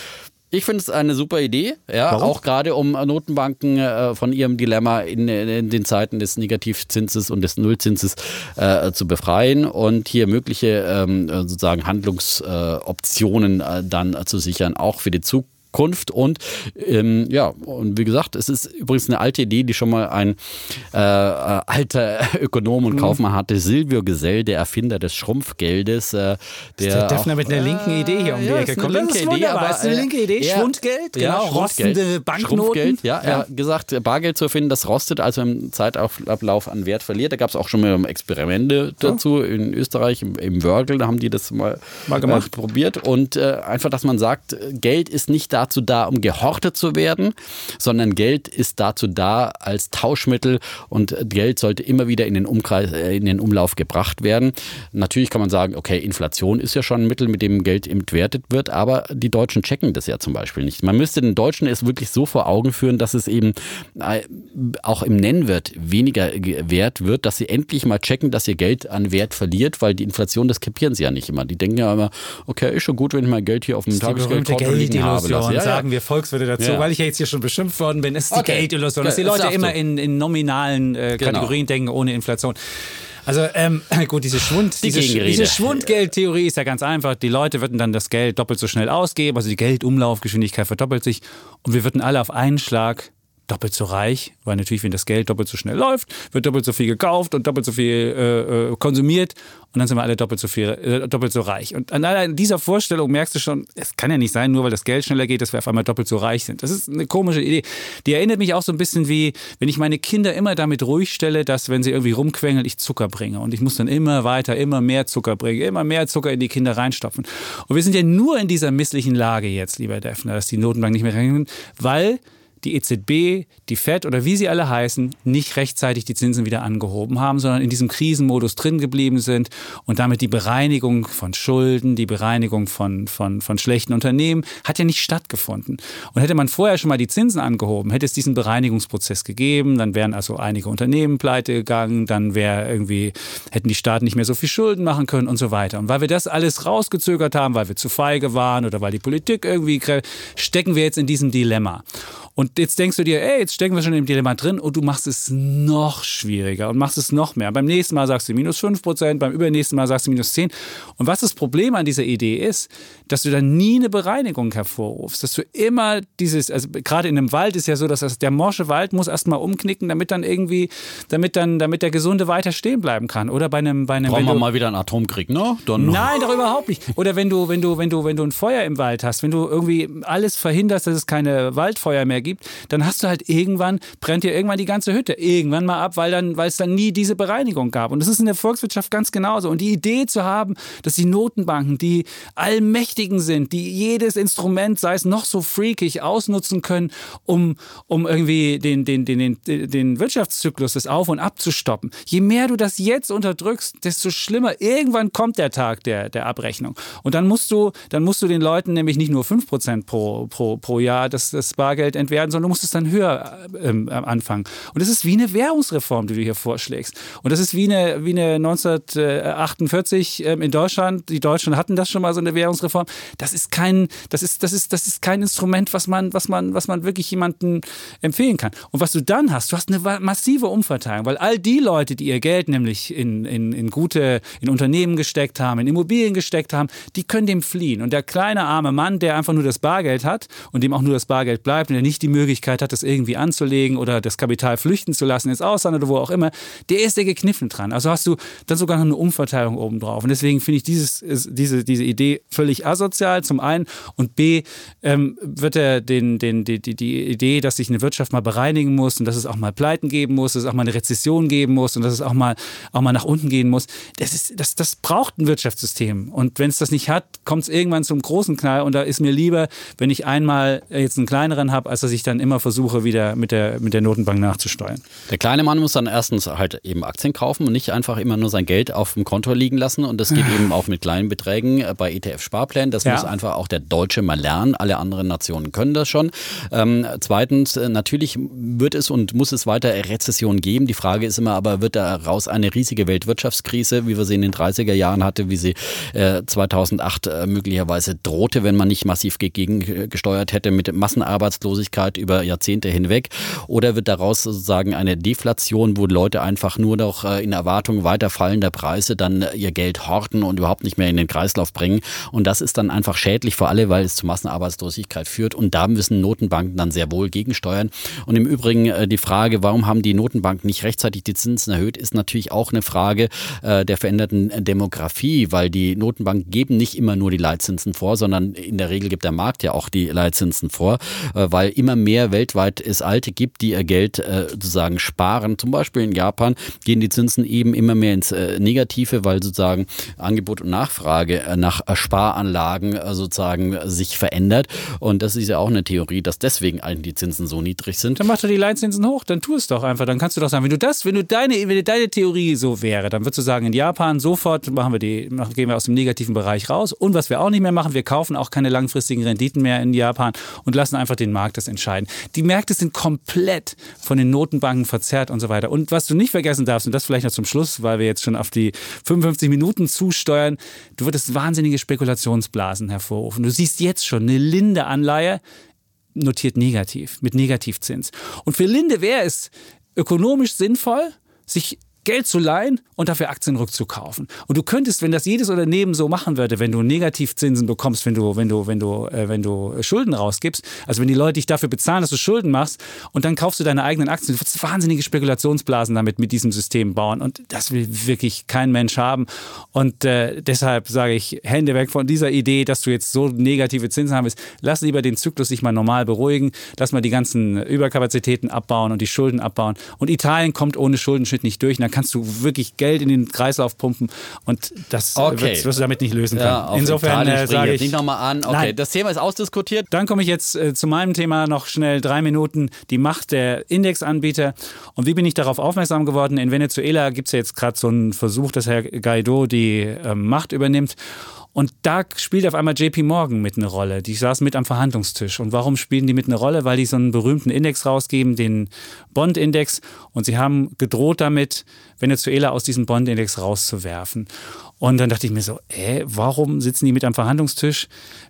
Ich finde es eine super Idee, ja, Warum? auch gerade um Notenbanken äh, von ihrem Dilemma in, in, den Zeiten des Negativzinses und des Nullzinses äh, zu befreien und hier mögliche ähm, sozusagen Handlungsoptionen äh, dann zu sichern, auch für die Zukunft. Kunft und ähm, ja, und wie gesagt, es ist übrigens eine alte Idee, die schon mal ein äh, alter Ökonom und mhm. Kaufmann hatte, Silvio Gesell, der Erfinder des Schrumpfgeldes. Äh, der, der Defner mit einer linken Idee hier um die Ecke kommt. Linke Idee, aber, ist eine linke Idee, ja, Schwundgeld, genau, genau, rostende Banknoten. Ja, er hat gesagt, Bargeld zu erfinden, das rostet, also im Zeitablauf an Wert verliert. Da gab es auch schon mal Experimente dazu in Österreich, im, im Wörgl, da haben die das mal, mal gemacht. Äh, probiert und äh, einfach, dass man sagt, Geld ist nicht da dazu da, um gehortet zu werden, sondern Geld ist dazu da als Tauschmittel und Geld sollte immer wieder in den, Umkreis, äh, in den Umlauf gebracht werden. Natürlich kann man sagen, okay, Inflation ist ja schon ein Mittel, mit dem Geld entwertet wird, aber die Deutschen checken das ja zum Beispiel nicht. Man müsste den Deutschen es wirklich so vor Augen führen, dass es eben äh, auch im Nennwert weniger wert wird, dass sie endlich mal checken, dass ihr Geld an Wert verliert, weil die Inflation, das kapieren sie ja nicht immer. Die denken ja immer, okay, ist schon gut, wenn ich mein Geld hier auf dem Tagesgeldkonto liegen habe. Lasse und ja, sagen wir Volkswirte dazu, weil ich ja jetzt hier schon beschimpft worden bin. Es ist okay. die Geldillusion, dass die Leute immer in, in nominalen äh, genau. Kategorien denken, ohne Inflation. Also ähm, gut, diese, Schwund, die diese, diese Schwundgeldtheorie ist ja ganz einfach. Die Leute würden dann das Geld doppelt so schnell ausgeben, also die Geldumlaufgeschwindigkeit verdoppelt sich und wir würden alle auf einen Schlag doppelt so reich, weil natürlich, wenn das Geld doppelt so schnell läuft, wird doppelt so viel gekauft und doppelt so viel äh, äh konsumiert und dann sind wir alle doppelt so viel, äh, doppelt so reich. Und an dieser Vorstellung merkst du schon, es kann ja nicht sein, nur weil das Geld schneller geht, dass wir auf einmal doppelt so reich sind. Das ist eine komische Idee. Die erinnert mich auch so ein bisschen wie, wenn ich meine Kinder immer damit ruhig stelle, dass wenn sie irgendwie rumquengeln, ich Zucker bringe. Und ich muss dann immer weiter, immer mehr Zucker bringen, immer mehr Zucker in die Kinder reinstopfen. Und wir sind ja nur in dieser misslichen Lage jetzt, lieber Defner, dass die Notenbank nicht mehr rein weil die EZB, die Fed oder wie sie alle heißen, nicht rechtzeitig die Zinsen wieder angehoben haben, sondern in diesem Krisenmodus drin geblieben sind und damit die Bereinigung von Schulden, die Bereinigung von, von, von schlechten Unternehmen hat ja nicht stattgefunden. Und hätte man vorher schon mal die Zinsen angehoben, hätte es diesen Bereinigungsprozess gegeben, dann wären also einige Unternehmen pleite gegangen, dann wäre irgendwie, hätten die Staaten nicht mehr so viel Schulden machen können und so weiter. Und weil wir das alles rausgezögert haben, weil wir zu feige waren oder weil die Politik irgendwie, stecken wir jetzt in diesem Dilemma. Und jetzt denkst du dir, ey, jetzt stecken wir schon im Dilemma drin und du machst es noch schwieriger und machst es noch mehr. Beim nächsten Mal sagst du minus 5 Prozent, beim übernächsten Mal sagst du minus 10. Und was das Problem an dieser Idee ist, dass du dann nie eine Bereinigung hervorrufst, dass du immer dieses, also gerade in einem Wald ist ja so, dass das, der morsche Wald muss erstmal umknicken, damit dann irgendwie, damit dann, damit der Gesunde weiter stehen bleiben kann. Oder bei einem, bei einem. Brauchen wir mal wieder einen Atomkrieg, ne? Dann Nein, doch überhaupt nicht. Oder wenn du, wenn du, wenn du, wenn du ein Feuer im Wald hast, wenn du irgendwie alles verhinderst, dass es keine Waldfeuer mehr gibt, gibt, dann hast du halt irgendwann, brennt dir irgendwann die ganze Hütte irgendwann mal ab, weil dann, weil es dann nie diese Bereinigung gab. Und das ist in der Volkswirtschaft ganz genauso. Und die Idee zu haben, dass die Notenbanken, die Allmächtigen sind, die jedes Instrument, sei es noch so freakig, ausnutzen können, um, um irgendwie den, den, den, den, den Wirtschaftszyklus des Auf- und Abzustoppen. Je mehr du das jetzt unterdrückst, desto schlimmer. Irgendwann kommt der Tag der, der Abrechnung. Und dann musst du, dann musst du den Leuten nämlich nicht nur 5% pro, pro, pro Jahr das, das Bargeld entwerten, werden, sondern du musst es dann höher ähm, anfangen. Und das ist wie eine Währungsreform, die du hier vorschlägst. Und das ist wie eine, wie eine 1948 ähm, in Deutschland. Die Deutschen hatten das schon mal so eine Währungsreform. Das ist kein, das ist, das ist, das ist kein Instrument, was man, was man, was man wirklich jemandem empfehlen kann. Und was du dann hast, du hast eine massive Umverteilung, weil all die Leute, die ihr Geld nämlich in, in, in gute, in Unternehmen gesteckt haben, in Immobilien gesteckt haben, die können dem fliehen. Und der kleine arme Mann, der einfach nur das Bargeld hat und dem auch nur das Bargeld bleibt und der nicht die Möglichkeit hat, das irgendwie anzulegen oder das Kapital flüchten zu lassen ins Ausland oder wo auch immer, der ist ja gekniffen dran. Also hast du dann sogar noch eine Umverteilung obendrauf. Und deswegen finde ich dieses, diese, diese Idee völlig asozial, zum einen. Und B, ähm, wird er den, den, die, die, die Idee, dass sich eine Wirtschaft mal bereinigen muss und dass es auch mal Pleiten geben muss, dass es auch mal eine Rezession geben muss und dass es auch mal, auch mal nach unten gehen muss, das, ist, das, das braucht ein Wirtschaftssystem. Und wenn es das nicht hat, kommt es irgendwann zum großen Knall. Und da ist mir lieber, wenn ich einmal jetzt einen kleineren habe, als dass ich dann immer versuche, wieder mit der, mit der Notenbank nachzusteuern. Der kleine Mann muss dann erstens halt eben Aktien kaufen und nicht einfach immer nur sein Geld auf dem Konto liegen lassen. Und das geht eben auch mit kleinen Beträgen äh, bei ETF-Sparplänen. Das ja. muss einfach auch der Deutsche mal lernen. Alle anderen Nationen können das schon. Ähm, zweitens, äh, natürlich wird es und muss es weiter Rezession geben. Die Frage ist immer aber, wird daraus eine riesige Weltwirtschaftskrise, wie wir sie in den 30er Jahren hatte, wie sie äh, 2008 äh, möglicherweise drohte, wenn man nicht massiv gegengesteuert hätte mit Massenarbeitslosigkeit über Jahrzehnte hinweg? Oder wird daraus sozusagen eine Deflation, wo Leute einfach nur noch äh, in Erwartung weiter fallender Preise dann äh, ihr Geld horten und überhaupt nicht mehr in den Kreislauf bringen? Und das ist dann einfach schädlich für alle, weil es zu Massenarbeitslosigkeit führt. Und da müssen Notenbanken dann sehr wohl gegensteuern. Und im Übrigen äh, die Frage, warum haben die Notenbanken nicht rechtzeitig die Zinsen erhöht, ist natürlich auch eine Frage der veränderten Demografie, weil die Notenbanken geben nicht immer nur die Leitzinsen vor, sondern in der Regel gibt der Markt ja auch die Leitzinsen vor, weil immer mehr weltweit es Alte gibt, die ihr Geld äh, sozusagen sparen. Zum Beispiel in Japan gehen die Zinsen eben immer mehr ins äh, Negative, weil sozusagen Angebot und Nachfrage äh, nach Sparanlagen äh, sozusagen sich verändert. Und das ist ja auch eine Theorie, dass deswegen eigentlich die Zinsen so niedrig sind. Dann mach doch die Leitzinsen hoch, dann tu es doch einfach. Dann kannst du doch sagen, wenn du das, wenn du deine, wenn deine Theorie so wäre, dann würdest du sagen, in Japan sofort machen wir die, gehen wir aus dem negativen Bereich raus. Und was wir auch nicht mehr machen, wir kaufen auch keine langfristigen Renditen mehr in Japan und lassen einfach den Markt das entscheiden. Die Märkte sind komplett von den Notenbanken verzerrt und so weiter. Und was du nicht vergessen darfst, und das vielleicht noch zum Schluss, weil wir jetzt schon auf die 55 Minuten zusteuern, du würdest wahnsinnige Spekulationsblasen hervorrufen. Du siehst jetzt schon eine Linde Anleihe notiert negativ, mit Negativzins. Und für Linde wäre es ökonomisch sinnvoll, sich Geld zu leihen und dafür Aktien rückzukaufen. Und du könntest, wenn das jedes Unternehmen so machen würde, wenn du Negativzinsen bekommst, wenn du, wenn du, wenn du, äh, wenn du Schulden rausgibst, also wenn die Leute dich dafür bezahlen, dass du Schulden machst und dann kaufst du deine eigenen Aktien, du würdest wahnsinnige Spekulationsblasen damit mit diesem System bauen. Und das will wirklich kein Mensch haben. Und äh, deshalb sage ich, Hände weg von dieser Idee, dass du jetzt so negative Zinsen haben willst. Lass lieber den Zyklus sich mal normal beruhigen. Lass mal die ganzen Überkapazitäten abbauen und die Schulden abbauen. Und Italien kommt ohne Schuldenschnitt nicht durch. Und dann kannst du wirklich Geld in den Kreislauf pumpen und das okay. wirst, wirst, du damit nicht lösen können. Ja, Insofern äh, sage ich nicht nochmal an. Okay, nein. das Thema ist ausdiskutiert. Dann komme ich jetzt äh, zu meinem Thema noch schnell drei Minuten die Macht der Indexanbieter und wie bin ich darauf aufmerksam geworden? In Venezuela gibt es ja jetzt gerade so einen Versuch, dass Herr Guaido die äh, Macht übernimmt und da spielt auf einmal JP Morgan mit eine Rolle. Die saßen mit am Verhandlungstisch. Und warum spielen die mit eine Rolle? Weil die so einen berühmten Index rausgeben, den Bond-Index. Und sie haben gedroht damit, Venezuela aus diesem Bond-Index rauszuwerfen. Und dann dachte ich mir so, äh, warum sitzen die mit am Verhandlungstisch,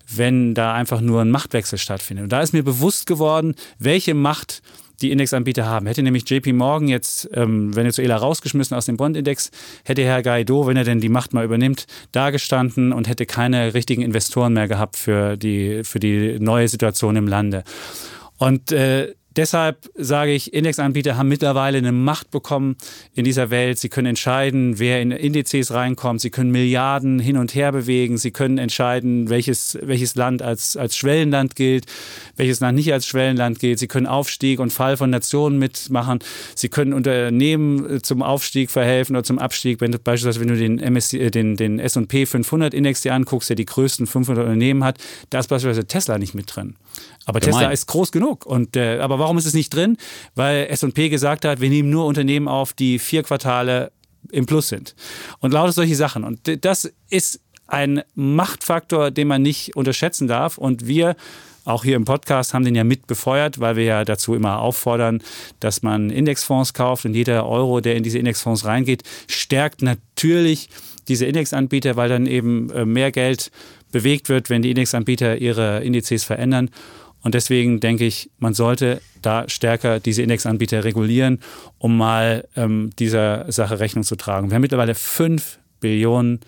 wenn da einfach nur ein Machtwechsel stattfindet? Und da ist mir bewusst geworden, welche Macht die Indexanbieter haben. Hätte nämlich JP Morgan jetzt ähm, Venezuela rausgeschmissen aus dem Bond-Index, hätte Herr Guaido, wenn er denn die Macht mal übernimmt, dagestanden und hätte keine richtigen Investoren mehr gehabt für die, für die neue Situation im Lande. Und äh, Deshalb sage ich, Indexanbieter haben mittlerweile eine Macht bekommen in dieser Welt. Sie können entscheiden, wer in Indizes reinkommt. Sie können Milliarden hin und her bewegen. Sie können entscheiden, welches, welches Land als, als Schwellenland gilt, welches Land nicht als Schwellenland gilt. Sie können Aufstieg und Fall von Nationen mitmachen. Sie können Unternehmen zum Aufstieg verhelfen oder zum Abstieg. Wenn du beispielsweise, wenn du den, MSC, äh, den, den S&P 500 Index dir anguckst, der die größten 500 Unternehmen hat, da ist beispielsweise Tesla nicht mit drin. Aber Gemein. Tesla ist groß genug. Und, äh, aber warum ist es nicht drin? Weil S&P gesagt hat, wir nehmen nur Unternehmen auf, die vier Quartale im Plus sind. Und lauter solche Sachen. Und das ist ein Machtfaktor, den man nicht unterschätzen darf. Und wir auch hier im Podcast haben den ja mit befeuert, weil wir ja dazu immer auffordern, dass man Indexfonds kauft und jeder Euro, der in diese Indexfonds reingeht, stärkt natürlich diese Indexanbieter, weil dann eben äh, mehr Geld bewegt wird, wenn die Indexanbieter ihre Indizes verändern. Und deswegen denke ich, man sollte da stärker diese Indexanbieter regulieren, um mal ähm, dieser Sache Rechnung zu tragen. Wir haben mittlerweile fünf Billionen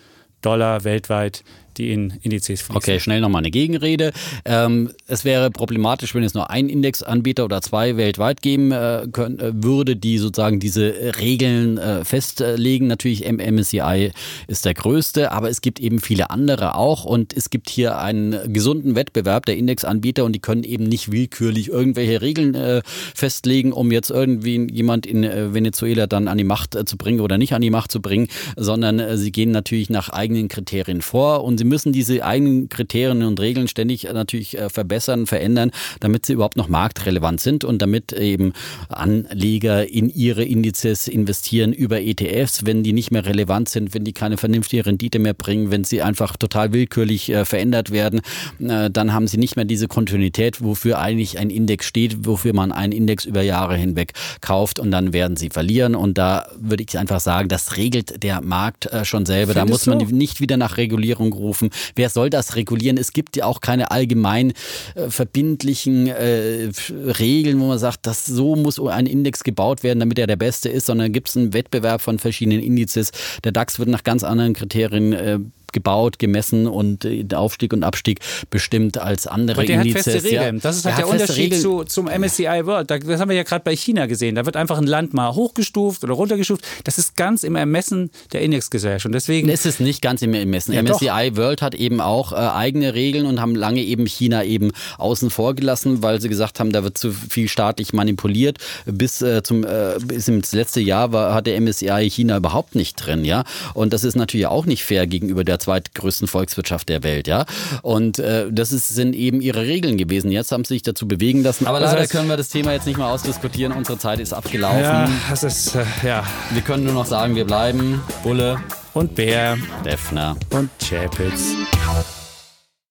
Dollar weltweit, die in Indizes fließen. Okay, schnell nochmal eine Gegenrede. Ähm, es wäre problematisch, wenn es nur einen Indexanbieter oder zwei weltweit geben äh, können, äh, würde, die sozusagen diese Regeln äh, festlegen. Natürlich MSCI ist der größte, aber es gibt eben viele andere auch und es gibt hier einen gesunden Wettbewerb der Indexanbieter und die können eben nicht willkürlich irgendwelche Regeln äh, festlegen, um jetzt irgendwie jemand in äh, Venezuela dann an die Macht äh, zu bringen oder nicht an die Macht zu bringen, sondern sie gehen natürlich nach eigenen Kriterien vor und sie müssen diese eigenen Kriterien und Regeln ständig äh, natürlich äh, verbessern, verändern, damit sie überhaupt noch marktrelevant sind und damit eben Anleger in ihre Indizes investieren über ETFs, wenn die nicht mehr relevant sind, wenn die keine vernünftige Rendite mehr bringen, wenn sie einfach total willkürlich äh, verändert werden, dann haben sie nicht mehr diese Kontinuität, wofür eigentlich ein Index steht, wofür man einen Index über Jahre hinweg kauft und dann werden sie verlieren und da würde ich einfach sagen, das regelt der Markt schon selber. Findest da muss man so? nicht wieder nach Regulierung rufen. Wer soll das regulieren? Es gibt ja auch keine allgemein äh, verbindlichen äh, Regeln, wo man sagt, dass so muss ein Index gebaut werden, damit er der beste ist, sondern gibt es einen Wettbewerb von verschiedenen Indizes. Der DAX wird nach ganz anderen Kriterien äh, gebaut, gemessen und äh, Aufstieg und Abstieg bestimmt als andere Aber der Indizes. Hat feste Regeln. das ist halt der, der Unterschied zu, zum MSCI World. Das haben wir ja gerade bei China gesehen. Da wird einfach ein Land mal hochgestuft oder runtergestuft. Das ist ganz im Ermessen der Indexgesellschaft. Und deswegen es ist nicht ganz im Ermessen. Ja, MSCI doch. World hat eben auch äh, eigene Regeln und haben lange eben China eben außen vor gelassen, weil sie gesagt haben, da wird zu viel staatlich manipuliert. Bis äh, zum äh, bis ins letzte Jahr war, hat der MSCI China überhaupt nicht drin, ja. Und das ist natürlich auch nicht fair gegenüber der zweitgrößten Volkswirtschaft der Welt, ja. Und äh, das ist, sind eben ihre Regeln gewesen. Jetzt haben sie sich dazu bewegen lassen. Aber leider können wir das Thema jetzt nicht mehr ausdiskutieren. Unsere Zeit ist abgelaufen. Ja, das ist, äh, ja. Wir können nur noch sagen, wir bleiben Bulle und Bär, Defner und Chapitz.